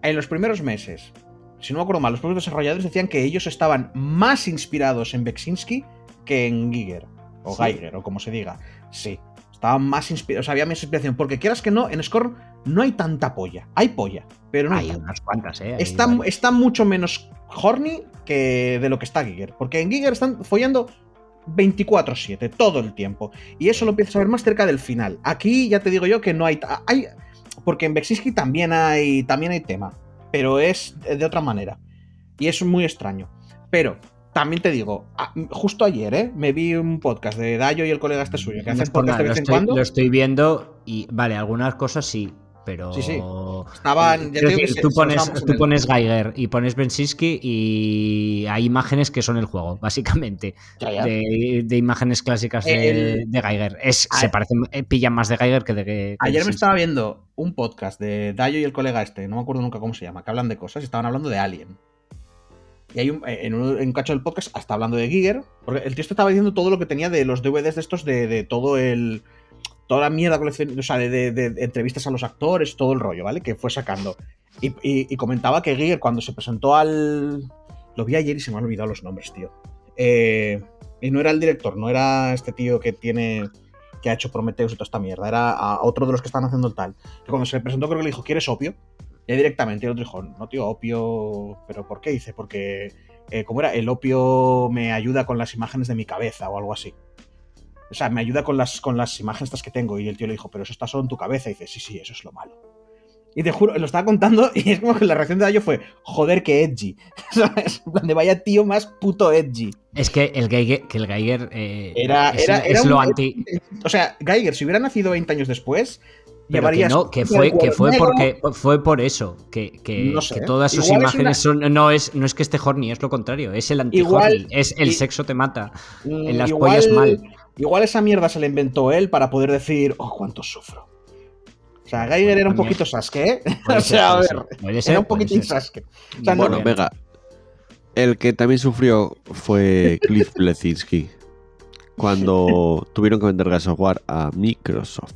B: en los primeros meses, si no me acuerdo mal, los propios desarrolladores decían que ellos estaban más inspirados en Beksinski que en Giger, o
C: Sí.
B: Geiger, o como se diga. Sí, estaban más inspirados, o sea, había más inspiración. Porque quieras que no, en Scorn no hay tanta polla. Hay polla, pero no hay,
C: Hay unas cuantas, ¿eh? Hay
B: Está,
C: varias.
B: está mucho menos horny que de lo que está Giger. Porque en Giger están follando 24-7, todo el tiempo. Y eso lo empiezas a ver más cerca del final. Aquí ya te digo yo que no hay. hay porque en Bexiski también hay, también hay tema. Pero es de otra manera. Y es muy extraño. Pero. También te digo, justo ayer, ¿eh? Me vi un podcast de Dayo y el colega este suyo, que
C: No
B: hacen podcast
C: nada,
B: de
C: lo
B: vez en
C: estoy,
B: cuando.
C: lo estoy viendo y, vale, algunas cosas sí, pero...
B: Sí, sí. Estaban. ya que
C: tú
B: se
C: pones, tú pones Geiger y pones Bensinski y hay imágenes que son el juego, básicamente.
B: Ya, ya.
C: De, de imágenes clásicas de,
B: El-
C: de Geiger. Es,
B: A-
C: se parecen, eh, pillan más de Geiger que de que
B: Ayer me estaba viendo un podcast de Dayo y el colega este, no me acuerdo nunca cómo se llama, que hablan de cosas y estaban hablando de Alien. Y hay un, en, un, en un cacho del podcast hasta hablando de Giger, porque el tío este estaba diciendo todo lo que tenía de los DVDs de estos, de, de todo el. Toda la mierda colección, o sea, de, de- de entrevistas a los actores, todo el rollo, ¿vale? Que fue sacando. Y, y- y comentaba que Giger, cuando se presentó al. Lo vi ayer y se me han olvidado los nombres, tío. Eh, y no era el director, no era este tío que tiene. que ha hecho Prometheus y toda esta mierda. Era a otro de los que están haciendo el tal. Que cuando se le presentó, creo que le dijo, ¿quieres opio? Y directamente el otro dijo, no, tío, opio. ¿Pero por qué? Dice, porque. eh, ¿Cómo era? El opio me ayuda con las imágenes de mi cabeza o algo así. O sea, me ayuda con las, con las imágenes estas que tengo. Y el tío le dijo, pero eso está solo en tu cabeza. Y dice, sí, sí, eso es lo malo. Y te juro, lo estaba contando y es como que la reacción de Dayo fue, joder, que edgy. ¿Sabes? En plan de vaya tío más puto edgy.
C: Es que el Geiger, que el Geiger eh,
B: Era-
C: es,
B: era-
C: es
B: era
C: lo
B: un-
C: anti.
B: O sea, Geiger, si hubiera nacido 20 años después,
C: Pero que no, que fue, que fue porque fue por eso. Que, que-
B: No sé.
C: que todas sus
B: es
C: imágenes son. No es, no es que esté horny, es lo contrario. Es el anti
B: Igual-
C: Es el
B: y-
C: sexo te mata.
B: Mm,
C: En las
B: igual-
C: pollas mal.
B: Igual esa mierda se la inventó él para poder decir, oh, cuánto sufro. O sea, Geiger era un poquito Sasuke, ¿eh? O sea, a ver,
C: ser, puede ser,
B: era un poquitín
C: ser.
B: Sasuke. O sea, no-
A: Bueno, venga. El que también sufrió fue Cliff Blesinski. Cuando tuvieron que vender Gears of War a Microsoft.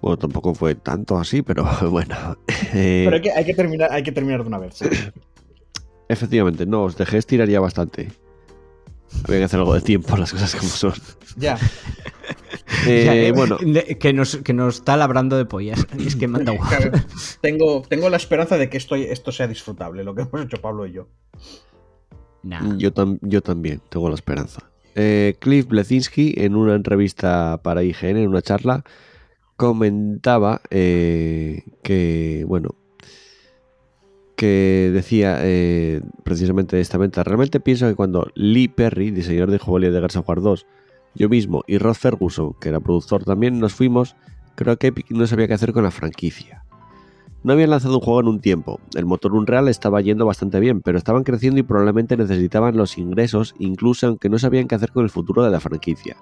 A: Bueno, tampoco fue tanto así, pero bueno. Eh,
B: Pero hay que, hay, que terminar, hay que terminar de una vez. sí.
A: Efectivamente, no, os dejé estirar ya bastante. Había que hacer algo de tiempo, las cosas como son.
B: Ya.
A: Eh,
C: Ya, que-
A: bueno,
C: de- que, nos, que nos está labrando de pollas. Es que manda
B: Claro, tengo, tengo la esperanza de que esto, esto sea disfrutable, lo que hemos hecho Pablo y yo.
C: Nah.
A: yo, tam- yo también tengo la esperanza. Eh, Cliff Blesinski, en una entrevista para IGN, en una charla, comentaba eh, que, bueno, que decía eh, precisamente de esta venta. Realmente pienso que cuando Lee Perry, diseñador de jugabilidad de Gears of War 2, yo mismo y Rod Ferguson, que era productor también, nos fuimos, creo que Epic no sabía qué hacer con la franquicia. No habían lanzado un juego en un tiempo. El motor Unreal estaba yendo bastante bien, pero estaban creciendo y probablemente necesitaban los ingresos, incluso aunque no sabían qué hacer con el futuro de la franquicia.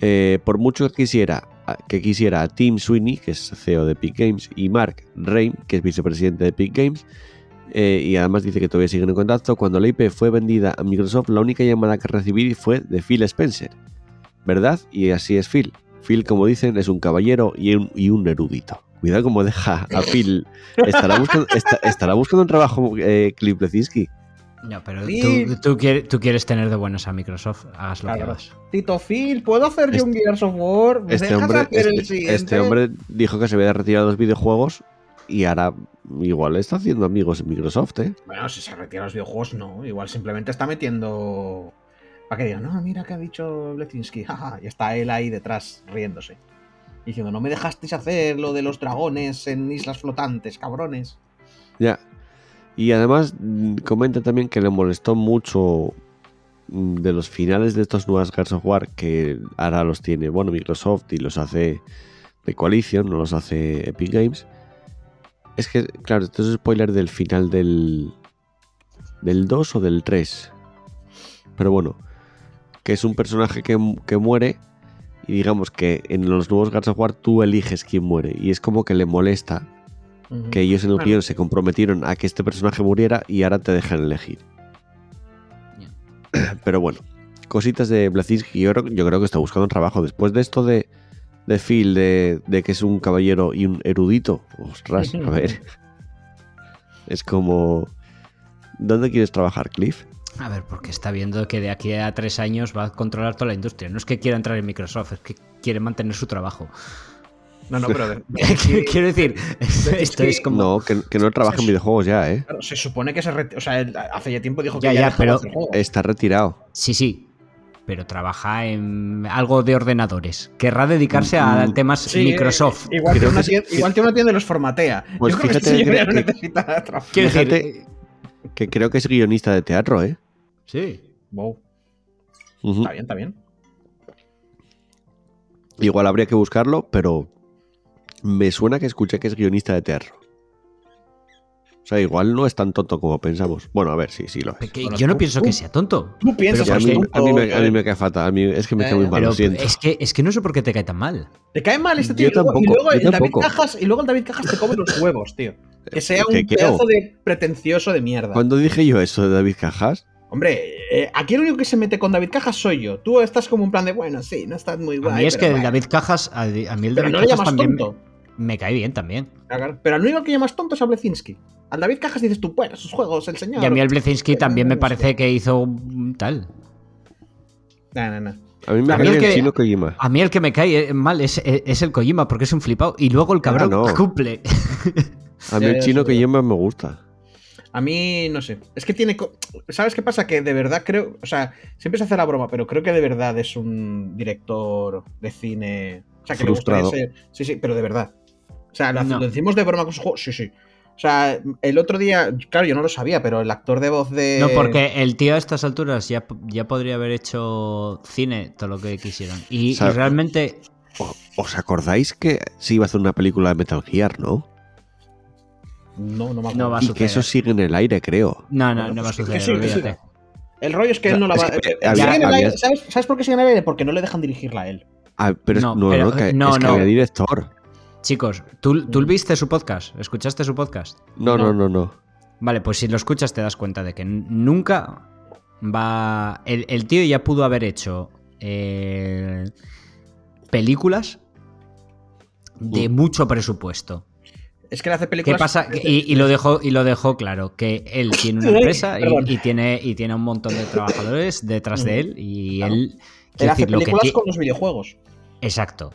A: Eh, por mucho que quisiera, que quisiera a Tim Sweeney, que es CEO de Epic Games, y Mark Reim, que es vicepresidente de Epic Games, eh, y además dice que todavía siguen en contacto, cuando la IP fue vendida a Microsoft, la única llamada que recibí fue de Phil Spencer. ¿Verdad? Y así es Phil. Phil, como dicen, es un caballero y un, erudito. Cuidado cómo deja a Phil. ¿Estará buscando, buscando un trabajo eh, Cliff Bleszinski?
C: No, pero
B: Sí.
C: tú, tú quieres, tú quieres tener de buenas a Microsoft, hagas lo que
B: Claro.
C: hagas.
B: Tito Phil, ¿puedo hacer yo un
A: Este-
B: Gears of War? ¿Me
A: Este
B: dejas
A: hombre,
B: hacer el
A: este,
B: siguiente?
A: este hombre dijo que se había retirado los videojuegos y ahora igual está haciendo amigos en Microsoft, ¿eh?
B: Bueno, si se retira los videojuegos, no. Igual simplemente está metiendo. Para que digan, no, mira que ha dicho Blezinski. jaja", Y está él ahí detrás riéndose. Diciendo, no me dejasteis hacer lo de los dragones en islas flotantes, cabrones.
A: Ya. Y además mm, comenta también que le molestó mucho mm, de los finales de estos nuevos Gears of War que ahora los tiene, bueno, Microsoft y los hace de Coalition, no los hace Epic Games. Es que, claro, esto es spoiler del final del del 2 o del 3. Pero bueno, que es un personaje que, que muere y digamos que en los nuevos Gears of War tú eliges quién muere y es como que le molesta Que ellos en el
B: Bueno.
A: guion se comprometieron a que este personaje muriera y ahora te dejan elegir. Pero bueno, cositas de Blazinski. Yo, creo- yo creo que está buscando trabajo. Después de esto de, de Phil, de, de que es un caballero y un erudito. Ostras, a ver. Es como. ¿Dónde quieres trabajar, Cliff?
C: A ver, porque está viendo que de aquí a tres años va a controlar toda la industria. No es que quiera entrar en Microsoft, es que quiere mantener su trabajo.
B: No, no, pero. de-
C: Quiero decir, esto es como.
A: No, que, que no trabaja en videojuegos ya, ¿eh?
B: Claro, se supone que se O sea, él hace ya tiempo dijo
C: Ya,
B: que
C: ya, pero-
B: de hacer juegos.
A: Está retirado.
C: Sí, sí. Pero trabaja en algo de ordenadores. Querrá dedicarse a
A: Mm,
C: temas
B: Sí,
C: Microsoft.
B: eh, Igual tiene, una
A: que
B: tienda, igual tiene una tienda y los formatea.
A: Pues
B: Yo creo que
A: fíjate
B: este señor
A: que-
B: ya no
A: que-
B: necesita trabajo.
C: Quiero decir,
A: Fíjate- Que creo que es guionista de teatro, ¿eh?
C: sí.
B: Wow, está bien, está bien.
A: Igual habría que buscarlo, pero me suena que escuché que es guionista de teatro. O sea, igual no es tan tonto como pensamos. Bueno, a ver, sí, sí lo es.
C: Yo no
B: tú-
C: pienso
B: tú-
C: que sea tonto.
B: Tú piensas
A: a,
B: que
A: mí, a mí me,
B: tonto,
A: a mí me cae fatal. A mí es que me
B: Eh,
A: cae muy mal,
C: Pero
A: lo siento.
C: es que, es que no sé por qué te cae tan mal.
B: Te cae mal este
A: Yo
B: tío. y luego- y luego,
A: yo
B: el David. Cajas, y luego el David Cajas te come los huevos, tío. Que sea
A: ¿Qué-
B: un
A: qué
B: pedazo de pretencioso de mierda.
A: Cuando dije yo eso de David Cajas,
B: Hombre, eh, aquí el único que se mete con David Cajas soy yo. Tú estás como un plan de, bueno, sí, no estás muy
C: A
B: guay.
C: mí es
B: pero
C: que el
B: bueno.
C: David Cajas, a, a mí el
B: Pero
C: David
B: no le
C: Cajas
B: llamas
C: también
B: tonto.
C: Me, cae bien también.
B: Pero al único que llamas tonto es a Blezinski. Al David Cajas dices tú, bueno, sus juegos, el señor.
C: Y a mí el Blezinski
B: Eh,
C: también me parece que hizo tal.
B: No, no, no.
A: a mí me
C: A mí
A: el
C: que-
A: chino Kojima.
C: A mí el que me cae eh, mal es, es el Kojima, porque es un flipado. Y luego el cabrón
A: no.
C: cumple.
A: A mí el chino Kojima me gusta.
B: A mí, no sé. Es que tiene. ¿Sabes qué pasa? Que de verdad creo. O sea, siempre se hace la broma, pero creo que de verdad es un director de cine. O sea, que
A: Frustrado.
B: le gustaría ser. Sí, sí, pero de verdad. O sea, lo,
C: No.
B: lo decimos de broma con sus juegos. Sí, sí. O sea, el otro día. Claro, yo no lo sabía, pero el actor de voz de.
C: No, porque el tío a estas alturas ya, ya podría haber hecho cine, todo lo que quisieran. Y, y realmente,
A: ¿Os acordáis que se iba a hacer una película de Metal Gear, no?
B: No, no me acuerdo.
C: No va a
A: Y que eso
C: suceder.
A: sigue en el aire, creo.
C: no, no,
B: Bueno,
C: no va a
B: pues que
C: suceder,
B: sí, que sí.
C: olvídate.
B: El rollo es que él no la va. eh,
A: había-
B: aire, ¿sabes, ¿Sabes por qué sigue en el aire? Porque no le dejan dirigirla a él.
A: Ah, pero es-
C: No,
A: no, que,
C: no,
A: es que
C: no.
A: había director.
C: Chicos, ¿tú, ¿tú viste su podcast? ¿Escuchaste su podcast?
A: No, no,
B: No.
A: no, no.
C: Vale, pues si lo escuchas te das cuenta de que nunca va... El, el tío ya pudo haber hecho eh, películas de mucho presupuesto.
B: Es que le hace
C: ¿Qué
B: películas.
C: pasa? Y, y lo dejó, y lo dejó claro, que él tiene una empresa y, tiene, y tiene un montón de trabajadores detrás de él y
B: Claro.
C: él...
B: Él
C: quiero
B: hace
C: decir, lo que
B: películas con los videojuegos.
C: Exacto.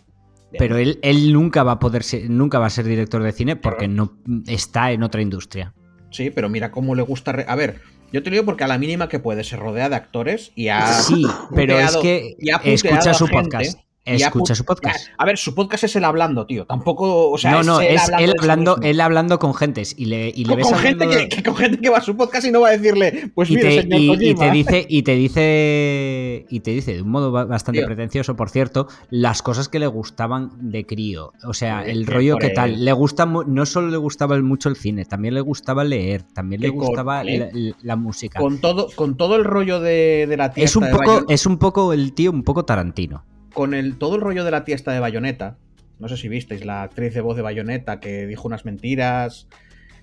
C: Pero él, él nunca va a poder ser, nunca va a ser director de cine porque no está en otra industria.
B: Sí, pero mira cómo le gusta. re- A ver, yo te lo digo porque a la mínima que puede se rodea de actores y ha.
C: Sí, pero es que escucha su
B: gente.
C: podcast. Escucha su podcast.
B: a ver, su podcast es él hablando, tío. Tampoco, o sea,
C: no, no,
B: él
C: es
B: hablando
C: él hablando, él hablando con gentes y le, y le
B: con,
C: ves
B: con gente que, que- con gente que va a su podcast y no va a decirle, pues
C: y te,
B: señor
C: y- te dice y te dice y te dice de un modo ba- bastante
B: Tío.
C: pretencioso por cierto las cosas que le gustaban de crío. O sea el rollo que tal. le gusta no solo le gustaba mucho el cine también le gustaba leer también le
B: Que
C: gustaba la, la- la música.
B: con todo, con todo el rollo de, de la tía
C: es un poco es un poco el tío un poco Tarantino
B: con el, todo el rollo de la tía esta de Bayonetta. No sé si visteis, la actriz de voz de Bayonetta que dijo unas mentiras,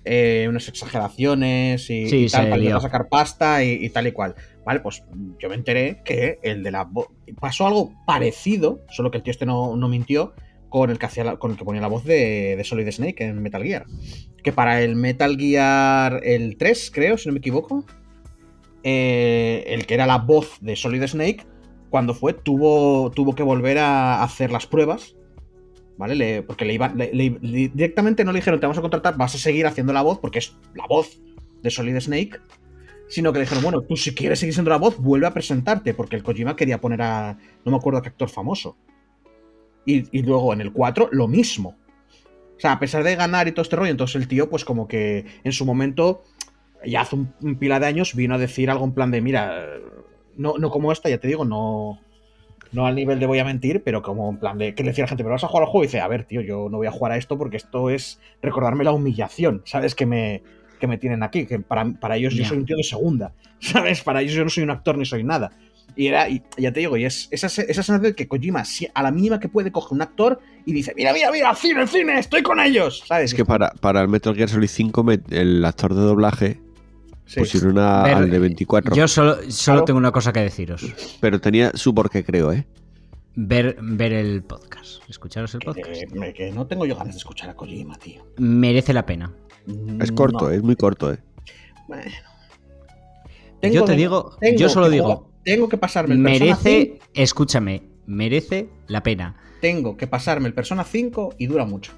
B: eh, unas exageraciones y,
C: Sí,
B: y tal, para intentar sacar pasta y, y tal y cual. Vale, pues yo me enteré que el de la voz. Pasó algo parecido, solo que el tío este no, no mintió, con el que hacía la- con el que ponía la voz de, de Solid Snake en Metal Gear. Que para el Metal Gear el 3, creo, si no me equivoco, eh, el que era la voz de Solid Snake, cuando fue, tuvo, tuvo que volver a hacer las pruebas. ¿Vale? Le- porque le le- directamente no le dijeron, te vamos a contratar, vas a seguir haciendo la voz, porque es la voz de Solid Snake. Sino que le dijeron, bueno, tú si quieres seguir siendo la voz, vuelve a presentarte, porque el Kojima quería poner a. No me acuerdo qué actor famoso. Y, y luego en el 4, lo mismo. O sea, a pesar de ganar y todo este rollo, entonces el tío, pues como que en su momento, ya hace un, un pila de años, vino a decir algo en plan de, mira, no, no como esta, ya te digo, no, no al nivel de voy a mentir, pero como en plan de que le decía a la gente, pero vas a jugar al juego y dice, a ver, tío, yo no voy a jugar a esto porque esto es recordarme la humillación, ¿sabes? Que me, que me tienen aquí, que para, para ellos yo soy un tío de segunda, ¿sabes? Para ellos yo no soy un actor ni soy nada. Y era, y ya te digo, y es esa, esa sensación de que Kojima, si- a la mínima que puede, coge un actor y dice, mira, mira, mira, cine, cine, estoy con ellos, ¿sabes?
A: Es que para, para el Metal Gear Solid 5 me- el actor de doblaje
B: Sí.
A: pusieron a-
C: Ver,
A: al de 24.
C: yo solo solo
B: Claro.
C: tengo una cosa que deciros
A: Pero tenía su porqué, creo, ¿eh?
C: ver ver el podcast escucharos el
B: Que,
C: podcast
B: que- que no tengo yo ganas de escuchar a Kojima, tío.
C: merece la pena
A: Es corto,
B: No.
A: es muy corto, ¿eh?
B: Bueno.
C: Yo te digo-
B: tengo
C: yo solo digo,
B: jugar- tengo que pasarme el Persona 5,
C: merece escúchame merece la pena
B: tengo que pasarme el Persona 5 y dura mucho.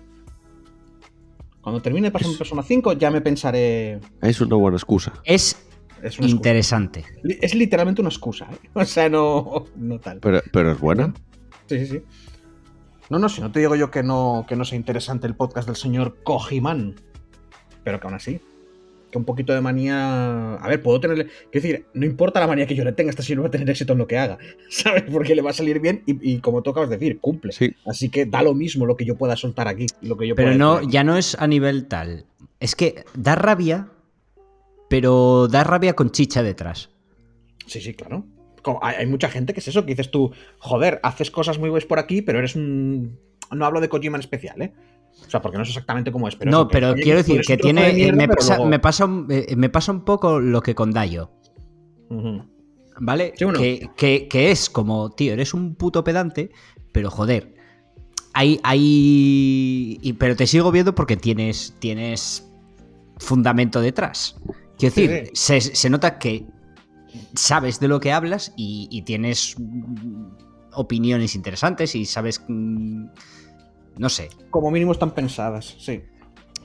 B: Cuando termine de pasarme el Persona 5 ya me pensaré.
A: Es una buena excusa.
C: es
B: Es, excusa.
C: interesante
B: es literalmente una excusa, ¿eh? O sea, no, no tal.
A: Pero, pero es buena.
B: Sí, sí, sí. No, no, si no te digo yo que no, que no sea interesante el podcast del señor Kojiman. Pero que aún así. Que un poquito de manía. A ver, puedo tenerle. Quiero decir, no importa la manía que yo le tenga, esta sí no va a tener éxito en lo que haga. ¿Sabes? Porque le va a salir bien y, y como tú acabas de decir, cumple.
A: Sí.
B: Así que da lo mismo lo que yo pueda soltar aquí. Lo que yo
C: pero
B: pueda
C: no
B: decir
C: ya no es a nivel tal es que da rabia pero da rabia con chicha detrás
B: Sí, sí, claro. Como- hay, hay mucha gente que es eso, que dices tú, joder, haces cosas muy guays por aquí, pero eres un. No hablo de Kojima en especial, ¿eh? O sea, porque no sé exactamente cómo es, pero.
C: no pero quiero decir que tiene
B: mierda,
C: me, pasa,
B: luego-
C: me pasa un- eh, me pasa un poco lo que con Dayo. ¿Vale?
B: Sí, bueno.
C: que, que- que es como, tío, eres un puto pedante, pero joder. Hay. hay y- pero te sigo viendo porque tienes. Tienes fundamento detrás. Quiero
B: Sí,
C: decir, Se, se nota que sabes de lo que hablas y, y tienes opiniones interesantes y sabes. mm, No sé.
B: Como mínimo están pensadas, sí.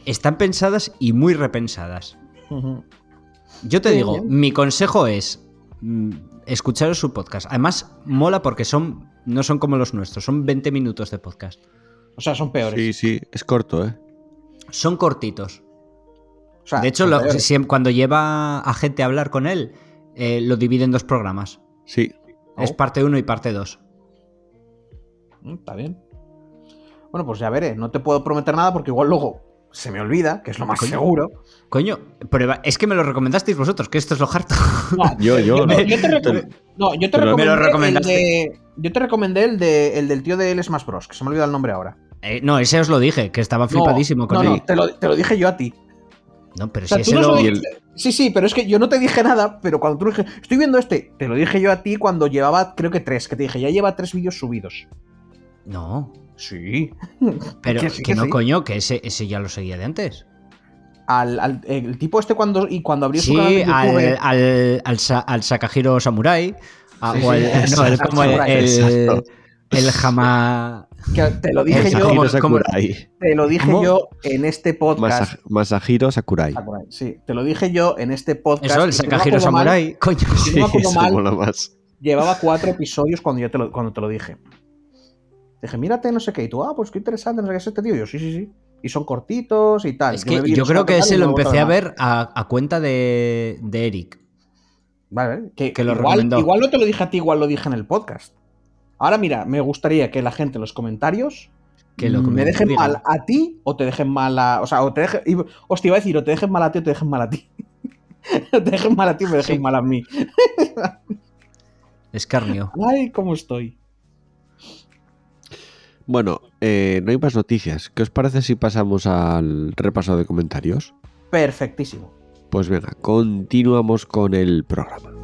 C: Están pensadas y muy repensadas. Yo te
B: Sí,
C: digo,
B: bien.
C: mi consejo es mm, escucharos su podcast. Además, mola porque son no son como los nuestros, son 20 minutos de podcast.
B: O sea, son peores.
A: Sí, sí, es corto, ¿eh?
C: Son cortitos.
B: O sea,
C: de hecho, lo- cuando lleva a gente a hablar con él, eh, lo divide en dos programas.
A: Sí.
C: Es
B: Oh.
C: parte 1 y parte 2.
B: Mm, Está bien. Bueno, pues ya veré. No te puedo prometer nada porque igual luego se me olvida, que es lo más
C: Coño.
B: seguro.
C: Coño, prueba. Es que me lo recomendasteis vosotros, que esto es lo harto.
B: No,
A: Yo, yo.
B: no, yo te, recom- no, yo te recomendé
C: Me lo
B: el
C: recomendaste.
B: de. Yo te recomendé el, de, el del tío de El Smash Bros. Que se me olvida el nombre ahora.
C: Eh, no, ese os lo dije, que estaba
B: No,
C: flipadísimo con
B: no,
C: él.
B: no, te lo, te lo dije yo a ti.
C: No, pero
B: O sea,
C: si ese
B: no
C: lo.
A: el-
B: Sí, sí, pero es que yo no te dije nada, pero cuando tú dije, estoy viendo este, te lo dije yo a ti cuando llevaba, creo que tres, que te dije, ya lleva tres vídeos subidos.
C: No,
B: Sí.
C: pero
B: Que sí,
C: no,
B: sí.
C: coño, que ese, ese ya lo seguía de antes.
B: Al, al- el tipo este cuando, y cuando abrió su canal
C: Sí,
B: de
C: al,
B: YouTube,
C: al, al, Sa- al Sakahiro Samurai. a-
B: Sí,
C: o
B: sí,
C: el, no, el,
B: al
C: como el,
B: Samurai,
C: el, el Hama.
B: que te lo dije yo,
C: ¿cómo-
A: Masahiro
C: cómo-
A: Sakurai.
B: te lo dije
C: ¿Cómo?
B: yo en este podcast.
A: Masa- Masahiro Sakurai.
B: Sakurai, Sí, te lo dije yo en este podcast.
C: Eso, el
B: no
C: Sakahiro
B: acuerdo mal,
C: Samurai. Coño.
B: si no me acuerdo
A: eso
B: mal,
A: mola más.
B: llevaba cuatro episodios cuando yo te lo, cuando te lo dije. Dije, mírate, no sé qué. Y tú, ah, pues qué interesante, no sé qué es este tío. Y yo, sí, sí, sí. Y son cortitos y tal.
C: Es que yo creo que ese lo empecé a ver a, a cuenta de, de Eric.
B: Vale, que,
C: que lo
B: igual,
C: recomendó.
B: igual no te lo dije a ti, igual lo dije en el podcast. Ahora mira, me gustaría que la gente en los comentarios
C: Que lo
B: me dejen
C: diga.
B: mal a ti o te dejen mal a. O sea, o te dejen. Hostia, iba a decir, o te dejen mal a ti o te dejen mal a ti. o te dejen mal a ti o me dejen
C: Sí.
B: mal a mí.
C: Escarnio.
B: Ay, cómo estoy.
A: Bueno, eh, no hay más noticias. ¿Qué os parece si pasamos al repaso de comentarios?
B: Perfectísimo.
A: Pues venga, continuamos con el programa.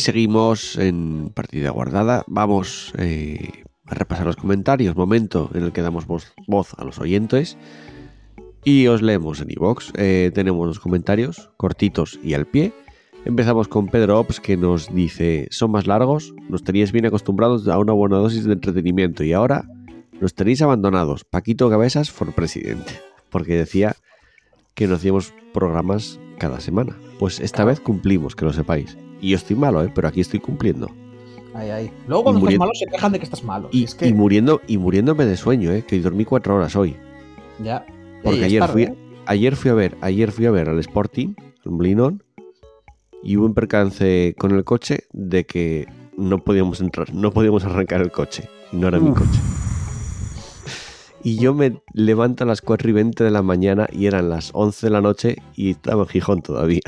A: Seguimos en partida guardada. Vamos eh, a repasar los comentarios. Momento en el que damos voz, a los oyentes. Y os leemos en iVoox. Eh, tenemos los comentarios cortitos y al pie. Empezamos con Pedro Ops que nos dice: Son más largos, nos teníais bien acostumbrados a una buena dosis de entretenimiento y ahora nos tenéis abandonados. Paquito Cabezas for presidente. Porque decía que no hacíamos programas cada semana. Pues esta vez cumplimos, que lo sepáis. Y yo estoy malo, ¿eh? pero aquí estoy cumpliendo.
B: Luego cuando
A: Y
B: estás
A: muriendo-
B: malo se quejan de que estás malo.
A: Y,
B: es que
A: y muriendo, y muriéndome de sueño, ¿eh? que dormí cuatro horas hoy.
B: ya.
A: Porque
B: Ey,
A: ayer,
B: tarde,
A: fui,
B: ¿eh?
A: ayer fui a ver, ayer fui a ver al Sporting, al Molinón, y hubo un percance con el coche de que no podíamos entrar, no podíamos arrancar el coche. Y no era mi
C: Uf.
A: coche. Y yo me levanto a las 4 y 20 de la mañana y eran las 11 de la noche y estaba en Gijón todavía.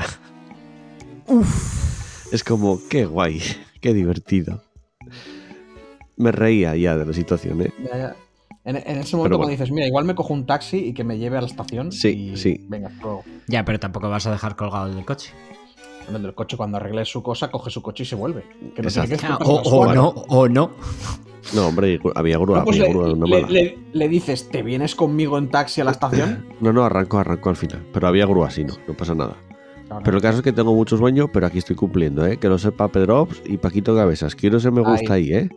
A: Es como, qué guay, qué divertido. Me reía ya de la situación, ¿eh?
B: Ya, ya. En, en ese momento
A: bueno.
B: cuando dices, mira, igual me cojo un taxi y que me lleve a la estación.
A: Sí,
B: y
A: sí.
B: Venga, luego.
C: Ya, pero tampoco vas a dejar colgado el del coche.
B: El del coche, cuando arregle su cosa, coge su coche y se vuelve. Que no
A: Exacto.
B: tiene que
C: Ah, o, o no, o no.
A: No, hombre, había grúa,
B: No, pues
A: había
B: le,
A: grúa de una
B: le-
A: mala.
B: le- le dices, ¿te vienes conmigo en taxi a la estación?
A: No, no, arrancó, arrancó al final. Pero había grúa, sí, no, no pasa nada. Pero el caso es que tengo mucho sueño, pero aquí estoy cumpliendo, ¿eh? Que lo sepa Pedro Ops y Paquito Cabezas. Quiero ese me gusta ahí, ¿eh?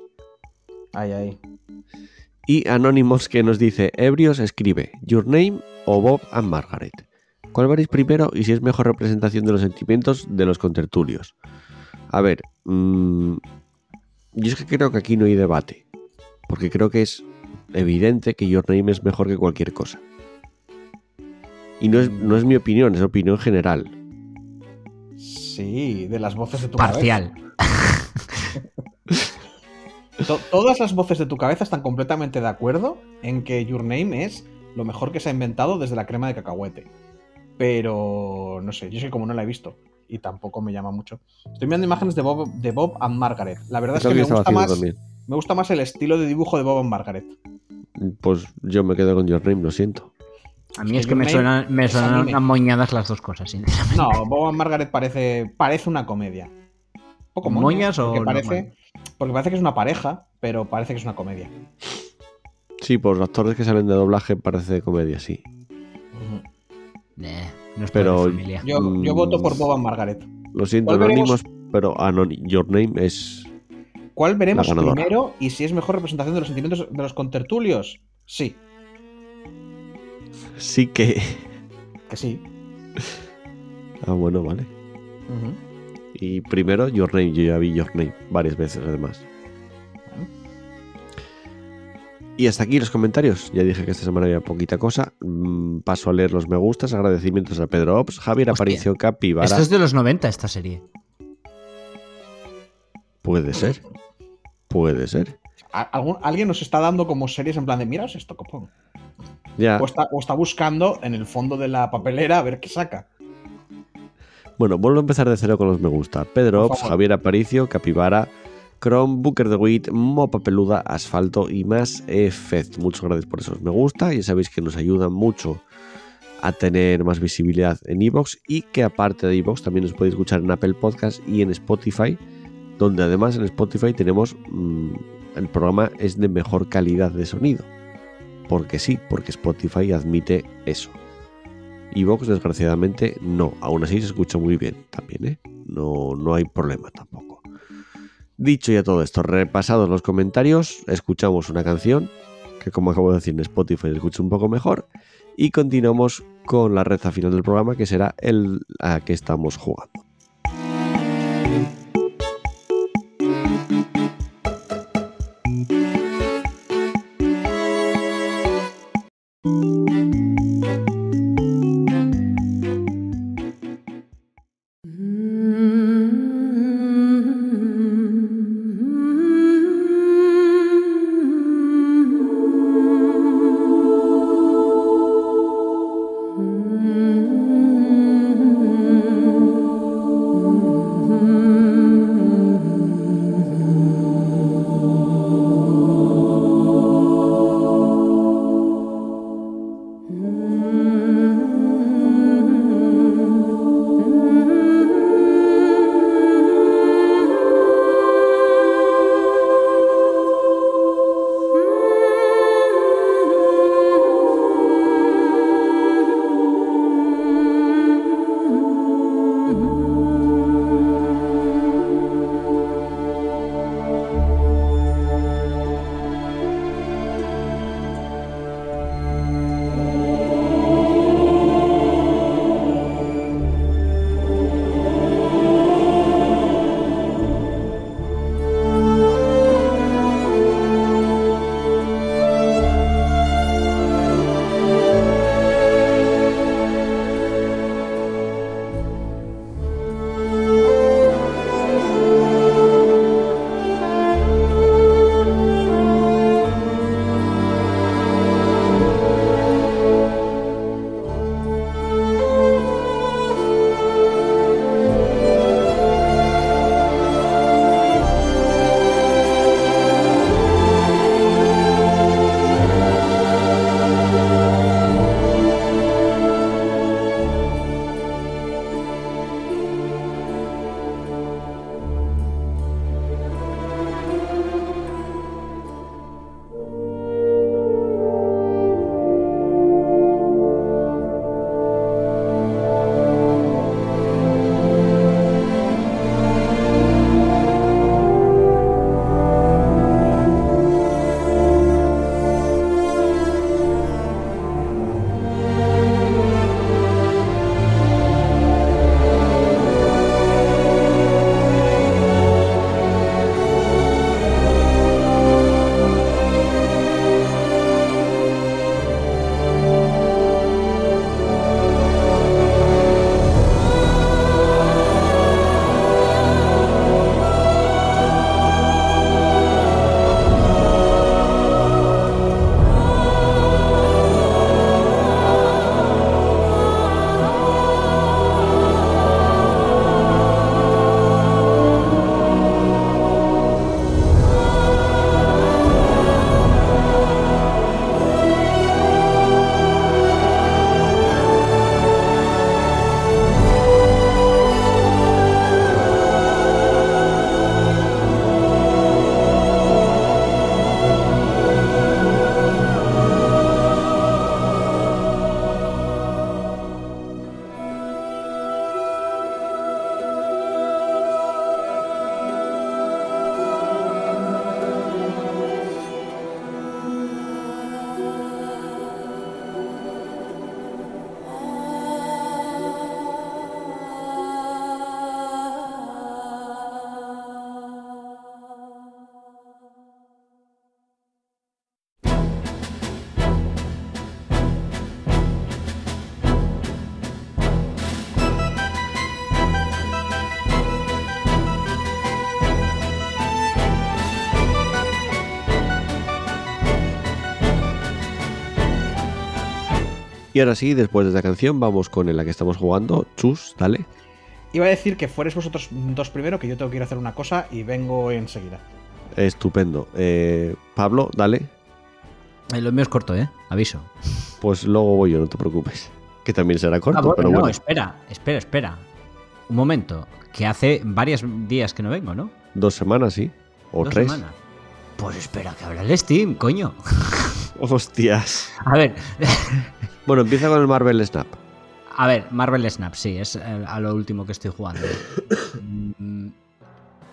B: Ay, ay.
A: Y Anonymous que nos dice, Ebrios escribe, Your Name o Bob and Margaret. ¿Cuál veréis primero y si es mejor representación de los sentimientos de los contertulios? A ver, mm, yo es que creo que aquí no hay debate. Porque creo que es evidente que Your Name es mejor que cualquier cosa. Y no es, no es mi opinión, es opinión general.
B: Sí, de las voces de tu
C: Parcial.
B: cabeza. To- todas las voces de tu cabeza están completamente de acuerdo en que Your Name es lo mejor que se ha inventado desde la crema de cacahuete. Pero no sé, yo sé como no la he visto y tampoco me llama mucho. Estoy viendo imágenes de Bob, de Bob and Margaret. La verdad es, que me gusta, más,
A: también.
B: me gusta más el estilo de dibujo de Bob and Margaret.
A: Pues yo me quedo con Your Name, lo siento.
C: A mí es que me suenan, me suenan amoñadas las dos cosas, sinceramente.
B: No, Bob and Margaret parece, parece una comedia. Un poco moñas,
C: ¿Moñas o
B: porque parece,
C: normal?
B: porque parece que es una pareja, pero parece que es una comedia.
A: Sí, por los actores que salen de doblaje parece comedia, sí.
C: Eh, no es
A: Pero-.
B: Yo, yo
A: Mm.
B: voto por Bob and Margaret.
A: Lo siento. Anonymous, pero Anon- Your Name es...
B: ¿Cuál veremos primero y si es mejor representación de los sentimientos de los contertulios? Sí,
A: Sí que...
B: que sí.
A: Ah, bueno, vale. Y primero Your Name, yo ya vi Your Name varias veces además.
B: Bueno.
A: Y hasta aquí los comentarios. Ya dije que esta semana había poquita cosa. Mm, Paso a leer los me gustas. Agradecimientos a Pedro Ops, Javier
C: Hostia.
A: Aparicio Capivara.
C: Esto es de los 90 esta serie.
A: Puede ser. Puede ser.
B: Algún- alguien nos está dando como series en plan de, miraos esto, copón.
A: Ya.
B: O está, o está buscando en el fondo de la papelera a ver qué saca.
A: Bueno, vuelvo a empezar de cero con los me gusta. Pedro Ops. Javier Aparicio, Capivara, Chrome, Booker de Wit, Mopa Peluda, Asfalto y más Efect. Muchas gracias por esos me gusta. Ya sabéis que nos ayudan mucho a tener más visibilidad en Evox y que aparte de Evox también nos podéis escuchar en Apple Podcast y en Spotify, donde además en Spotify tenemos mm, el programa es de mejor calidad de sonido. Porque sí, porque Spotify admite eso. Evox, desgraciadamente, no. Aún así se escucha muy bien también, ¿eh? No, no hay problema tampoco. Dicho ya todo esto, repasados los comentarios, escuchamos una canción que, como acabo de decir, en Spotify se escucha un poco mejor. Y continuamos con la reza final del programa, que será el a que estamos jugando. Y ahora sí, después de esta canción, vamos con la que estamos jugando. Chus, dale.
B: Iba a decir que fueres vosotros dos primero, que yo tengo que ir a hacer una cosa y vengo enseguida.
A: Estupendo. Eh, Pablo, dale.
C: Eh, lo mío es corto, ¿eh? Aviso.
A: Pues luego voy yo, no te preocupes. Que también será corto,
C: Ah, bueno,
A: pero
C: no,
A: bueno.
C: espera, espera, espera. Un momento. Que hace varios días que no vengo, ¿no?
A: Dos semanas, sí. O
C: Dos
A: tres.
C: semanas. Pues espera, que abra el Steam, coño.
A: Hostias.
C: A ver,
A: Bueno, empieza con el Marvel Snap.
C: a ver, Marvel Snap, sí, es eh, a lo último que estoy jugando. Mm,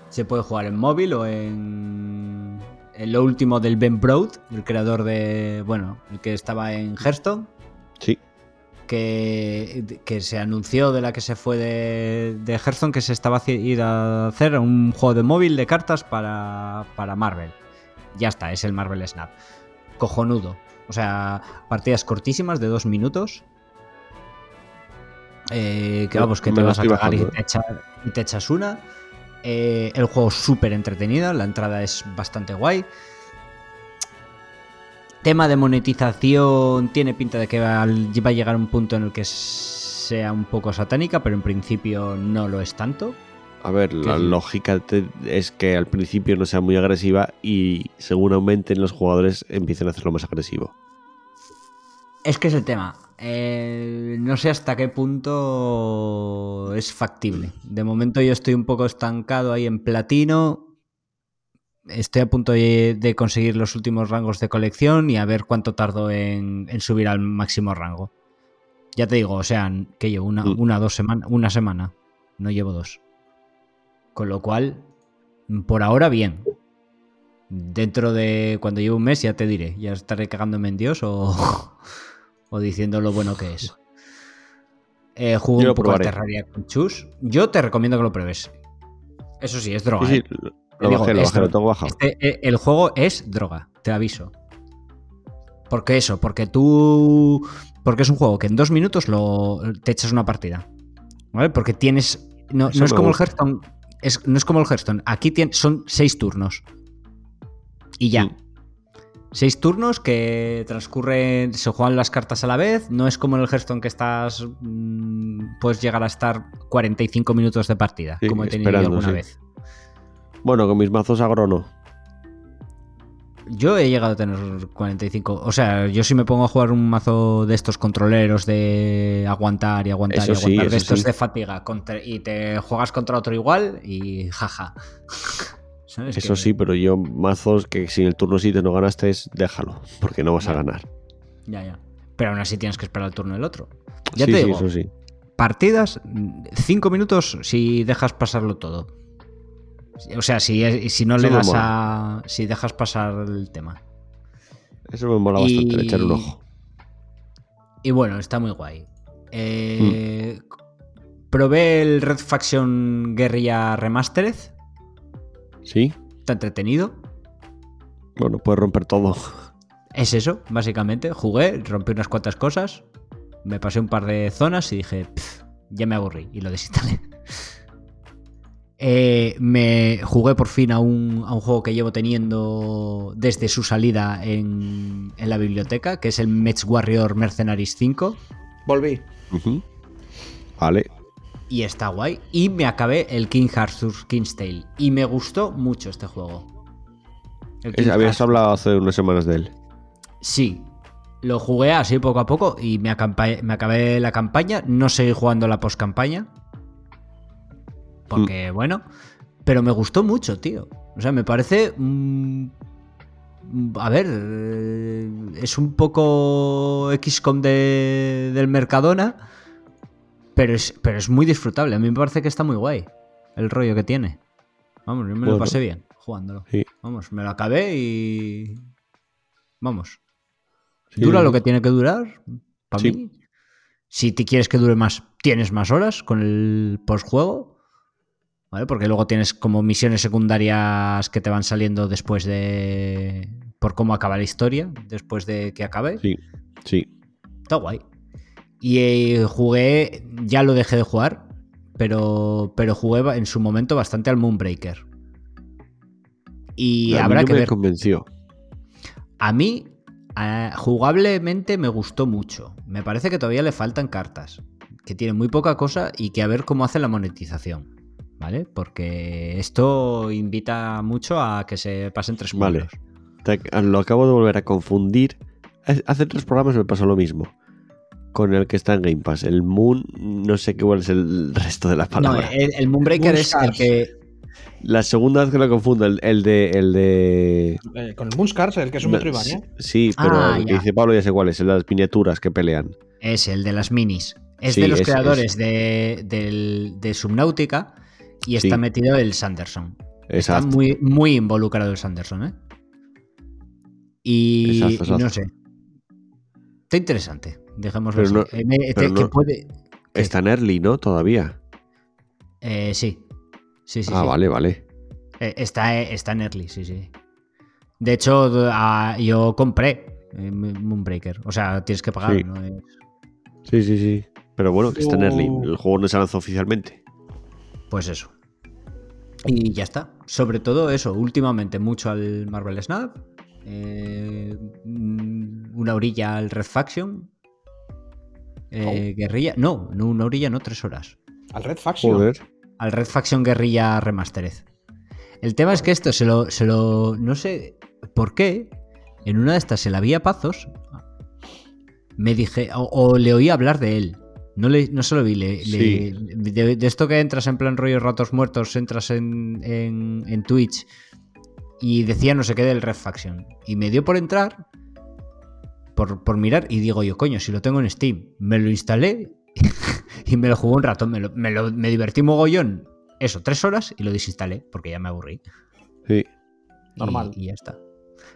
C: Se puede jugar en móvil o en, en lo último del Ben Broad, el creador de, bueno, el que estaba en Hearthstone,
A: Sí.
C: que, que se anunció de la que se fue de, de Hearthstone que se estaba haci- ir a hacer un juego de móvil de cartas para, para Marvel. Ya está, es el Marvel Snap. Cojonudo. O sea, partidas cortísimas de dos minutos. Eh, que vamos, que te vas a cagar y
A: bajando,
C: te, echa- y te echas una. Eh, el juego súper entretenido, la entrada es bastante guay. Tema de monetización tiene pinta de que va a llegar un punto en el que sea un poco satánica, pero en principio no lo es tanto.
A: A ver, la lógica es que al principio no sea muy agresiva y según aumenten los jugadores empiecen a hacerlo más agresivo.
C: Es que es el tema. Eh, no sé hasta qué punto es factible. De momento yo estoy un poco estancado ahí en platino. Estoy a punto de, conseguir los últimos rangos de colección y a ver cuánto tardo en, en subir al máximo rango. Ya te digo, o sea, que llevo una,
A: Mm.
C: una, dos semana, una semana. No llevo dos. Con lo cual, por ahora bien. Dentro de cuando lleve un mes ya te diré. Ya estaré cagándome en Dios o, o diciendo lo bueno que es. Eh, juego un poco
A: probaré.
C: Terraria con Chus. Yo te recomiendo que lo pruebes. Eso sí, es droga.
A: Sí,
C: ¿eh?
A: sí, lo,
C: Te
A: lo
C: digo,
A: bajé, lo bajé, tengo bajado.
C: Este, eh, el juego es droga, te aviso. Porque eso, porque tú. Porque es un juego que en dos minutos lo, te echas una partida. ¿Vale? Porque tienes. No, no es como el. Hearthstone. Es, no es como el Hearthstone. Aquí son seis turnos. Y ya. Seis turnos que transcurren. Se juegan las cartas a la vez. No es como en el Hearthstone que estás. mm, puedes llegar a estar 45 minutos de partida.
A: Sí,
C: como he tenido yo alguna
A: sí.
C: vez.
A: Bueno, con mis mazos agro no.
C: Yo he llegado a tener 45. O sea, yo si me pongo a jugar un mazo de estos controleros de aguantar y aguantar
A: Eso
C: y
A: sí,
C: aguantar, de estos
A: sí.
C: de fatiga, contra- y te juegas contra otro igual y jaja. ¿Sabes?
A: Eso
C: Que-
A: sí, pero yo mazos que si en el turno 7 no ganaste, déjalo, porque no vas a ganar.
C: Ya, ya. Pero aún así tienes que esperar el turno del otro. Ya
A: sí,
C: te digo,
A: eso
C: partidas, 5 minutos si dejas pasarlo todo. O sea, si, si no
A: Eso
C: le das
A: mola.
C: a. Si dejas pasar el tema.
A: Eso me mola bastante,
C: Y-
A: echar un ojo.
C: Y bueno, está muy guay. Eh, Probé el Red Faction Guerrilla Remastered.
A: ¿Sí?
C: Está entretenido.
A: Bueno, puedes romper todo.
C: Es eso, básicamente. Jugué, rompí unas cuantas cosas. Me pasé un par de zonas y dije, "Pff, ya me aburrí. Y lo desinstalé. Eh, me jugué por fin a un, a un juego que llevo teniendo desde su salida en, en la biblioteca, que es el Mech Warrior Mercenaries 5.
B: Volví.
A: Vale.
C: Y está guay. Y me acabé el King Arthur's King's Tale. Y me gustó mucho este juego.
A: Es- habías
C: Arthur.
A: hablado hace unas semanas de él.
C: Sí. Lo jugué así poco a poco y me, me acabé la campaña. No seguí jugando la post-campaña. Porque, bueno. Pero me gustó mucho, tío. O sea, me parece. mm, a ver. eh, Es un poco XCOM de, del Mercadona. Pero es, pero es muy disfrutable. A mí me parece que está muy guay. El rollo que tiene. Vamos, yo me lo pasé bien jugándolo.
A: Sí.
C: Vamos, me lo acabé y. Vamos.
A: Sí,
C: Dura lo que tiene que durar. Para
A: Sí.
C: mí. Si te quieres que dure más, tienes más horas con el postjuego. ¿Vale? Porque luego tienes como misiones secundarias que te van saliendo después de. por cómo acaba la historia. Después de que acabe.
A: Sí, sí.
C: Está guay. Y eh, jugué. Ya lo dejé de jugar. Pero, pero jugué en su momento bastante al Moonbreaker. Y
A: A mí
C: habrá
A: no
C: que
A: me
C: ver.
A: convenció.
C: A mí, eh, jugablemente me gustó mucho. Me parece que todavía le faltan cartas. Que tiene muy poca cosa y que a ver cómo hace la monetización. ¿Vale? Porque esto invita mucho a que se pasen tres
A: Vale.
C: pueblos.
A: Te- Lo acabo de volver a confundir. Hace- tres programas me pasó lo mismo. Con el que está en Game Pass. El Moon, no sé qué cuál es el resto de la
C: No,
A: palabra.
C: el, el Moonbreaker es el que.
A: La segunda vez que lo confundo, el, el de. El de...
B: Eh, con el Moonscars, el que es un Metroidvania.
A: Sí, pero
C: Ah,
A: el que
C: ya.
A: dice Pablo ya sé cuál es, el de las miniaturas que pelean.
C: Es el de las minis. Es
A: Sí,
C: de los
A: es-
C: creadores De, de Subnautica y está
A: Sí.
C: metido el Sanderson. Está muy, muy involucrado el Sanderson, ¿eh? Y,
A: Exacto,
C: y
A: exacto.
C: no sé. Está interesante. Dejémoslo
A: Pero
C: así.
A: no-
C: Eh, me-
A: pero
C: te- que
A: no-
C: puede.
A: Está en early, ¿no? Todavía.
C: Eh, sí. Sí, sí,
A: ah,
C: sí.
A: vale, vale.
C: Eh, está, está en early, sí, sí. De hecho, yo compré eh, Moonbreaker. O sea, tienes que pagar,
A: Sí.
C: ¿no? Es-
A: Sí, sí, sí. Pero bueno, que está en early. El juego no se lanzó oficialmente.
C: Pues eso. Y ya está. Sobre todo eso, últimamente mucho al Marvel Snap. eh, una orilla al Red Faction. eh, Guerrilla. No, no, una orilla, no, tres horas.
B: Al Red Faction.
A: Joder.
C: Al Red Faction Guerrilla Remastered. El tema es que esto se lo, se lo. No sé por qué. En una de estas se la vi a Pazos. Me dije. O, o le oí hablar de él. No, le, no se lo vi. Le,
A: Sí.
C: le- de, de esto que entras en plan rollo ratos muertos, entras en, en, en Twitch. Y decía no sé qué del Red Faction. Y me dio por entrar. Por, por mirar. Y digo yo, coño, si lo tengo en Steam. Me lo instalé. y me lo jugué un rato. Me, lo- me lo- me divertí mogollón. Eso, tres horas. Y lo desinstalé. Porque ya me aburrí.
A: Sí.
C: Y-
B: Normal.
C: Y, ya está.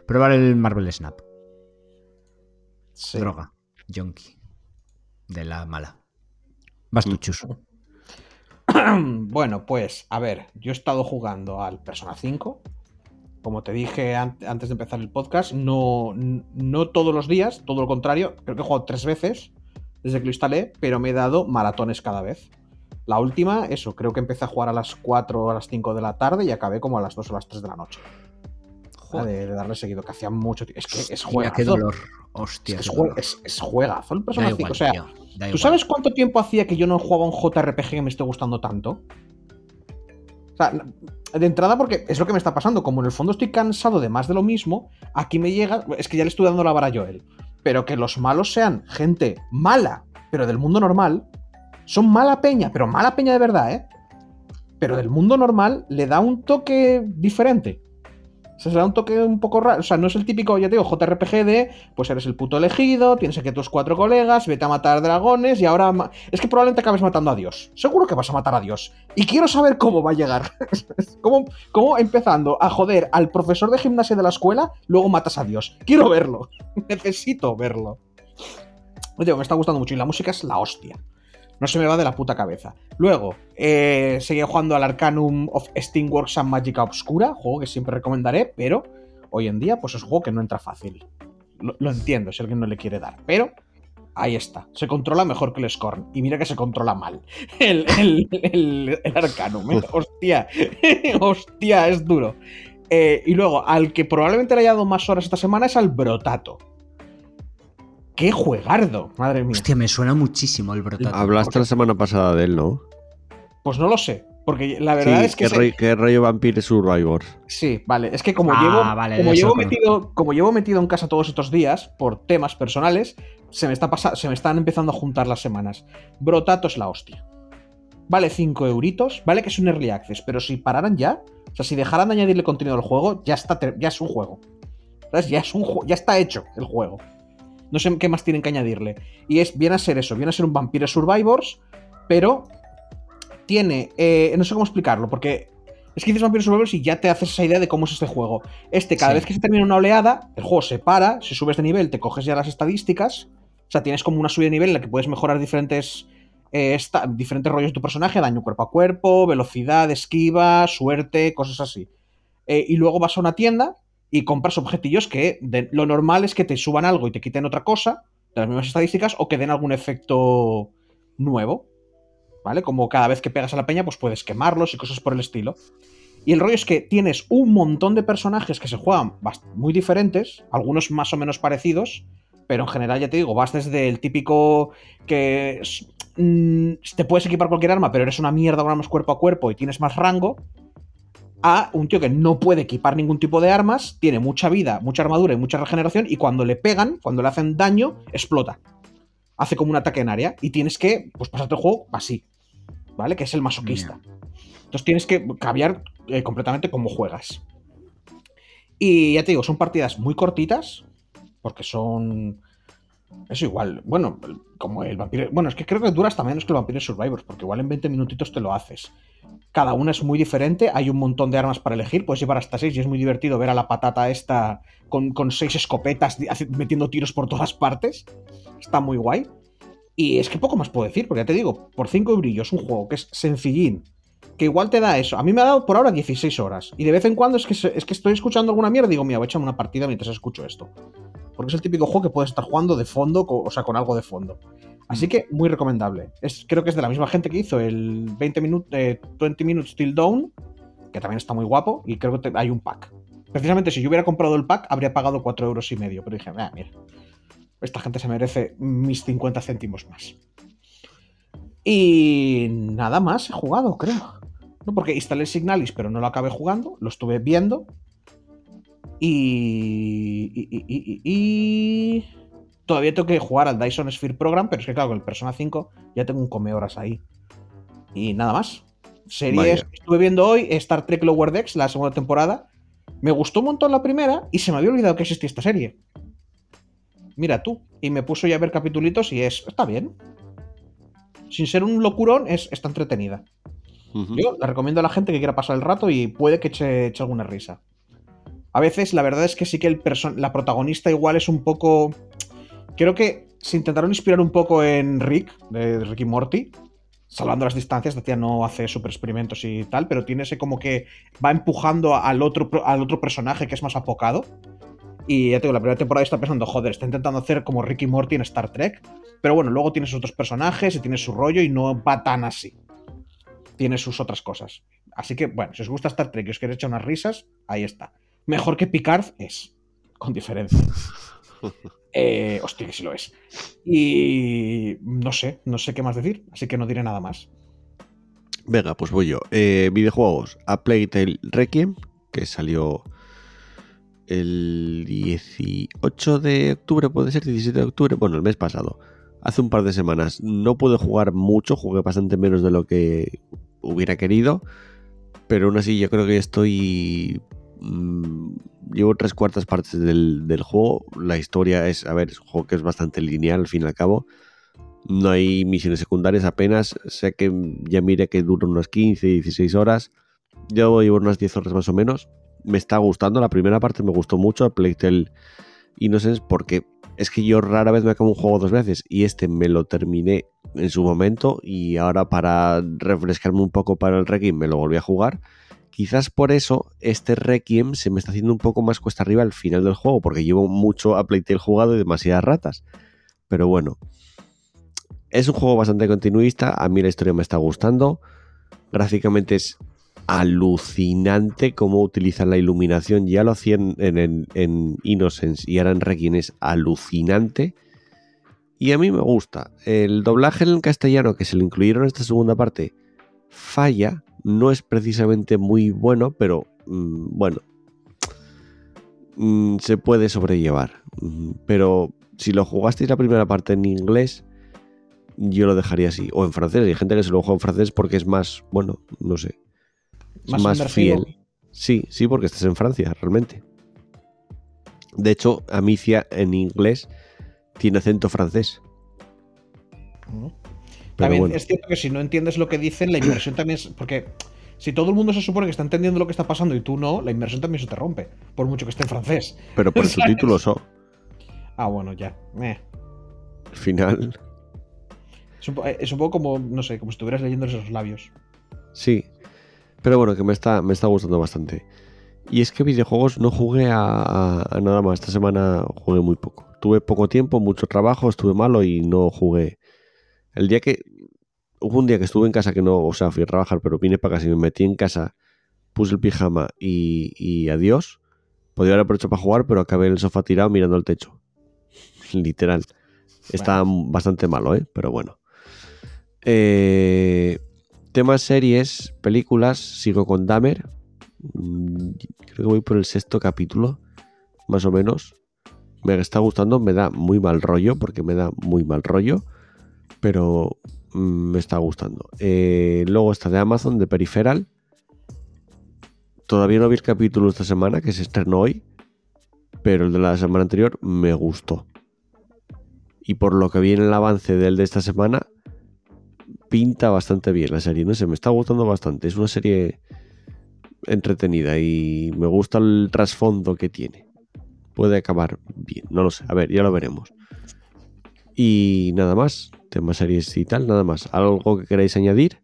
C: Probar el Marvel Snap.
B: Sí.
C: Droga. Junkie. De la mala. Vas.
B: Bueno, pues, a ver, yo he estado jugando al Persona 5. Como te dije an- antes de empezar el podcast, no, no todos los días, todo lo contrario. Creo que he jugado tres veces desde que lo instalé, pero me he dado maratones cada vez. La última, eso, creo que empecé a jugar a las 4 o a las 5 de la tarde y acabé como a las 2 o las 3 de la noche. De, de darle seguido, que hacía mucho tiempo. Es que es
C: Hostia,
B: juegazo.
C: qué dolor.
B: Es,
C: Hostia,
B: que es,
C: qué
B: jue-
C: dolor.
B: es- es juegazo el Persona
C: Da
B: 5.
C: igual,
B: o sea,
C: tío,
B: ¿Tú
C: igual.
B: sabes cuánto tiempo hacía que yo no jugaba un JRPG que me esté gustando tanto? O sea, de entrada, porque es lo que me está pasando. Como en el fondo estoy cansado de más de lo mismo, aquí me llega. Es que ya le estoy dando la vara a Joel. Pero que los malos sean gente mala, pero del mundo normal. Son mala peña, pero mala peña de verdad, ¿eh? Pero del mundo normal le da un toque diferente. O se da un toque un poco raro. O sea, no es el típico, ya te digo, JRPG de, pues eres el puto elegido, tienes aquí tus cuatro colegas, vete a matar dragones y ahora... Es que probablemente acabes matando a Dios. Seguro que vas a matar a Dios. Y quiero saber cómo va a llegar. ¿Cómo, cómo empezando a joder al profesor de gimnasia de la escuela, luego matas a Dios. Quiero verlo. Necesito verlo. Oye, me está gustando mucho y la música es la hostia. No se me va de la puta cabeza. Luego, eh, seguía jugando al Arcanum of Steamworks and Magica Obscura, juego que siempre recomendaré, pero hoy en día, pues es un juego que no entra fácil. Lo, lo entiendo si alguien no le quiere dar, pero ahí está. Se controla mejor que el Scorn. Y mira que se controla mal. El, el, el- el Arcanum. ¿eh? Hostia, hostia, es duro. Eh, y luego, al que probablemente le haya dado más horas esta semana es al Brotato. ¡Qué juegardo! Madre mía.
C: Hostia, me suena muchísimo el brotato.
A: Hablaste la semana pasada de él, ¿no?
B: Pues no lo sé. Porque la verdad
A: sí,
B: es que.
A: ¿qué,
B: se-
A: rollo- qué rollo Vampire Survivors?
B: Sí, vale. Es que como
C: Ah,
B: llevo,
C: vale,
B: como, metido, como llevo metido en casa todos estos días por temas personales, se me, está pasa- se me están empezando a juntar las semanas. Brotato es la hostia. Vale 5 euritos, vale que es un early access, pero si pararan ya, o sea, si dejaran de añadirle contenido al juego, ya, está, ya es un juego. ¿Sabes? Ya, es un ju- ya está hecho el juego. No sé qué más tienen que añadirle. Y es, viene a ser eso, viene a ser un Vampire Survivors, pero tiene. eh, no sé cómo explicarlo, porque es que dices Vampire Survivors y ya te haces esa idea de cómo es este juego. Este, cada
C: Sí.
B: vez que se termina una oleada, el juego se para, si subes de nivel, te coges ya las estadísticas. O sea, tienes como una subida de nivel en la que puedes mejorar diferentes. eh, esta- diferentes rollos de tu personaje, daño cuerpo a cuerpo, velocidad, esquiva, suerte, cosas así. Eh, y luego vas a una tienda y compras objetillos que de- lo normal es que te suban algo y te quiten otra cosa de las mismas estadísticas o que den algún efecto nuevo. ¿Vale? Como cada vez que pegas a la peña, pues puedes quemarlos y cosas por el estilo. Y el rollo es que tienes un montón de personajes que se juegan muy diferentes, algunos más o menos parecidos, pero en general, ya te digo, vas desde el típico que mm, te puedes equipar cualquier arma, pero eres una mierda con armas cuerpo a cuerpo y tienes más rango, a un tío que no puede equipar ningún tipo de armas, tiene mucha vida, mucha armadura y mucha regeneración, y cuando le pegan, cuando le hacen daño, explota. Hace como un ataque en área, y tienes que pues, pasarte el juego así, ¿vale? Que es el masoquista. Entonces tienes que cambiar eh, completamente cómo juegas. Y ya te digo, son partidas muy cortitas, porque son... Eso igual, bueno, como el vampiro... Bueno, es que creo que dura hasta menos que el Vampire Survivors, porque igual en 20 minutitos te lo haces. Cada una es muy diferente, hay un montón de armas para elegir, puedes llevar hasta 6 y es muy divertido ver a la patata esta con, con seis escopetas metiendo tiros por todas partes. Está muy guay. Y es que poco más puedo decir, porque ya te digo, por 5 brillos, un juego que es sencillín, que igual te da eso. A mí me ha dado por ahora 16 horas. Y de vez en cuando es que, es que estoy escuchando alguna mierda y digo, mira, voy a echarme una partida mientras escucho esto. Porque es el típico juego que puedes estar jugando de fondo, o sea, con algo de fondo. Así que muy recomendable. Es, creo que es de la misma gente que hizo el 20 minut- eh, 20 Minutes Till Dawn, que también está muy guapo, y creo que te- hay un pack. Precisamente si yo hubiera comprado el pack, habría pagado 4 euros y medio. Pero dije, ah, mira, esta gente se merece mis 50 céntimos más. Y nada más he jugado, creo. No, porque instalé Signalis, pero no lo acabé jugando. Lo estuve viendo. Y. Y. y- y- y- Todavía tengo que jugar al Dyson Sphere Program, pero es que, claro, con el Persona 5 ya tengo un come horas ahí. Y nada más. Series.
A: Vaya.
B: Estuve viendo hoy Star Trek Lower Decks, la segunda temporada. Me gustó un montón la primera y se me había olvidado que existía esta serie. Mira tú. Y me puso ya a ver capitulitos y es. Está bien. Sin ser un locurón, es, está entretenida.
A: Ujú.
B: Yo la recomiendo a la gente que quiera pasar el rato y puede que eche, eche alguna risa. A veces la verdad es que sí que el la protagonista igual es un poco... Creo que se intentaron inspirar un poco en Rick, de Ricky Morty. Salvando las distancias, la tía no hace super experimentos y tal, pero tiene ese como que va empujando al otro, al otro personaje que es más apocado. Y ya te digo, la primera temporada está pensando, joder, está intentando hacer como Ricky Morty en Star Trek. Pero bueno, luego tiene sus otros personajes y tiene su rollo y no va tan así tiene sus otras cosas. Así que, bueno, si os gusta Star Trek y os queréis echar unas risas, ahí está. Mejor que Picard es, con diferencia. Eh, hostia, que sí lo es. Y no sé, no sé qué más decir, así que no diré nada más.
A: Venga, pues voy yo. Eh, videojuegos. A Plague Tale Requiem, que salió el 18 de octubre, puede ser 17 de octubre, bueno, el mes pasado. Hace un par de semanas. No pude jugar mucho, jugué bastante menos de lo que hubiera querido. Pero aún así yo creo que estoy... mm, llevo tres cuartas partes del, del juego. La historia es, a ver, es un juego que es bastante lineal al fin y al cabo. No hay misiones secundarias apenas. Sé que ya mire que dura unas 15, 16 horas. Yo llevo unas 10 horas más o menos. Me está gustando. La primera parte me gustó mucho, a Plague Tale Innocence, porque es que yo rara vez me acabo un juego dos veces. Y este me lo terminé en su momento. Y ahora para refrescarme un poco para el Requiem me lo volví a jugar. Quizás por eso este Requiem se me está haciendo un poco más cuesta arriba al final del juego, porque llevo mucho a Playtale jugado y demasiadas ratas. Pero bueno, es un juego bastante continuista, a mí la historia me está gustando. Gráficamente es alucinante cómo utilizan la iluminación. Ya lo hacían en, en- en Innocence y ahora en Requiem es alucinante. Y a mí me gusta. El doblaje en castellano que se le incluyeron en esta segunda parte falla. No es precisamente muy bueno, pero mm, bueno. Mm, se puede sobrellevar. Mm, Pero si lo jugasteis la primera parte en inglés, yo lo dejaría así. O en francés. Hay gente que se lo juega en francés porque es más, bueno, no sé.
B: Más
A: más, fiel. Sí, sí, porque estás en Francia, realmente. De hecho, Amicia en inglés tiene acento francés.
B: También
A: bueno.
B: es cierto que si no entiendes lo que dicen, la inversión también es. Porque si todo el mundo se supone que está entendiendo lo que está pasando y tú no, la inversión también se te rompe. Por mucho que esté en francés.
A: Pero por el
B: ¿Sabes?
A: subtítulo so.
B: Ah, bueno, ya. Eh.
A: Al final,
B: Es, un, po- es un poco como, no sé, como si estuvieras leyendo esos labios.
A: sí. Pero bueno, que me está, me está gustando bastante. Y es que videojuegos no jugué a, a- a nada más. Esta semana jugué muy poco. Tuve poco tiempo, mucho trabajo, estuve malo y no jugué. El día que. Hubo un día que estuve en casa que no. O sea, fui a trabajar, pero vine para casa y me metí en casa, puse el pijama y, y adiós. Podría haber aprovechado para jugar, pero acabé en el sofá tirado mirando al techo. Literal. Está bastante malo, ¿eh? Pero bueno. Eh, temas series, películas, sigo con Dahmer. Mm, Creo que voy por el sexto capítulo, más o menos. Me está gustando, me da muy mal rollo, porque me da muy mal rollo, pero mm, me está gustando. Eh, luego está de Amazon, de Peripheral, todavía no vi el capítulo esta semana, que se estrenó hoy, pero el de la semana anterior me gustó. Y por lo que vi en el avance del de esta semana, pinta bastante bien la serie. No sé, me está gustando bastante. Es una serie entretenida y me gusta el trasfondo que tiene. Puede acabar bien, no lo sé. A ver, ya lo veremos. Y nada más, temas series y tal, nada más. ¿Algo que queráis añadir?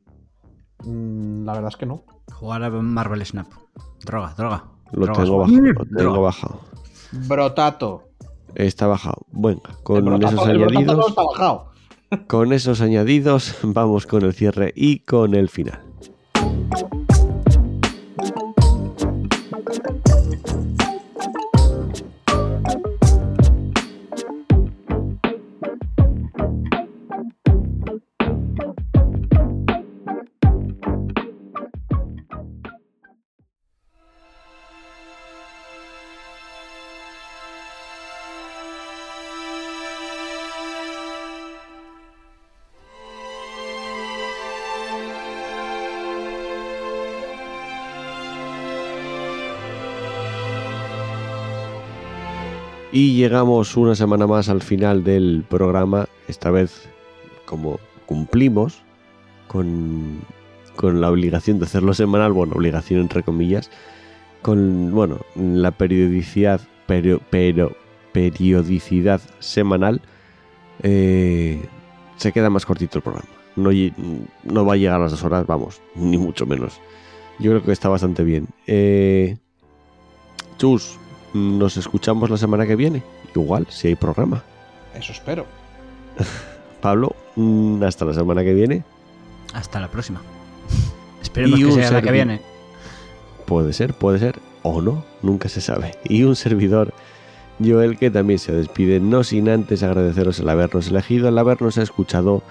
E: Mm, la verdad es que no.
C: Jugar a Marvel Snap. Droga, droga.
A: Lo tengo bajado. Lo
C: Droga.
A: tengo bajado.
E: Brotato.
A: Está bajado. Venga, con
E: brotato,
A: esos
E: no
A: añadidos.
E: está bajado.
A: Con esos añadidos, vamos con el cierre y con el final. Y llegamos una semana más al final del programa. Esta vez, como cumplimos con, con la obligación de hacerlo semanal, bueno, obligación entre comillas, con bueno, la periodicidad, pero, pero periodicidad semanal, eh, se queda más cortito el programa. No, no va a llegar a las dos horas, vamos, ni mucho menos. Yo creo que está bastante bien. Eh, Chus, nos escuchamos la semana que viene. Igual, si hay programa.
E: Eso espero.
A: Pablo, mm, hasta la semana que viene.
C: Hasta la próxima. Esperemos
A: Y
C: que sea la que viene.
A: Puede ser, puede ser, o no, nunca se sabe. Y un servidor, Joel, que también se despide, no sin antes agradeceros el habernos elegido, el habernos escuchado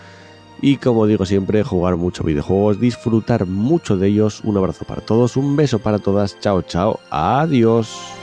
A: y, como digo siempre, jugar mucho videojuegos, disfrutar mucho de ellos. Un abrazo para todos, un beso para todas, chao, chao, adiós.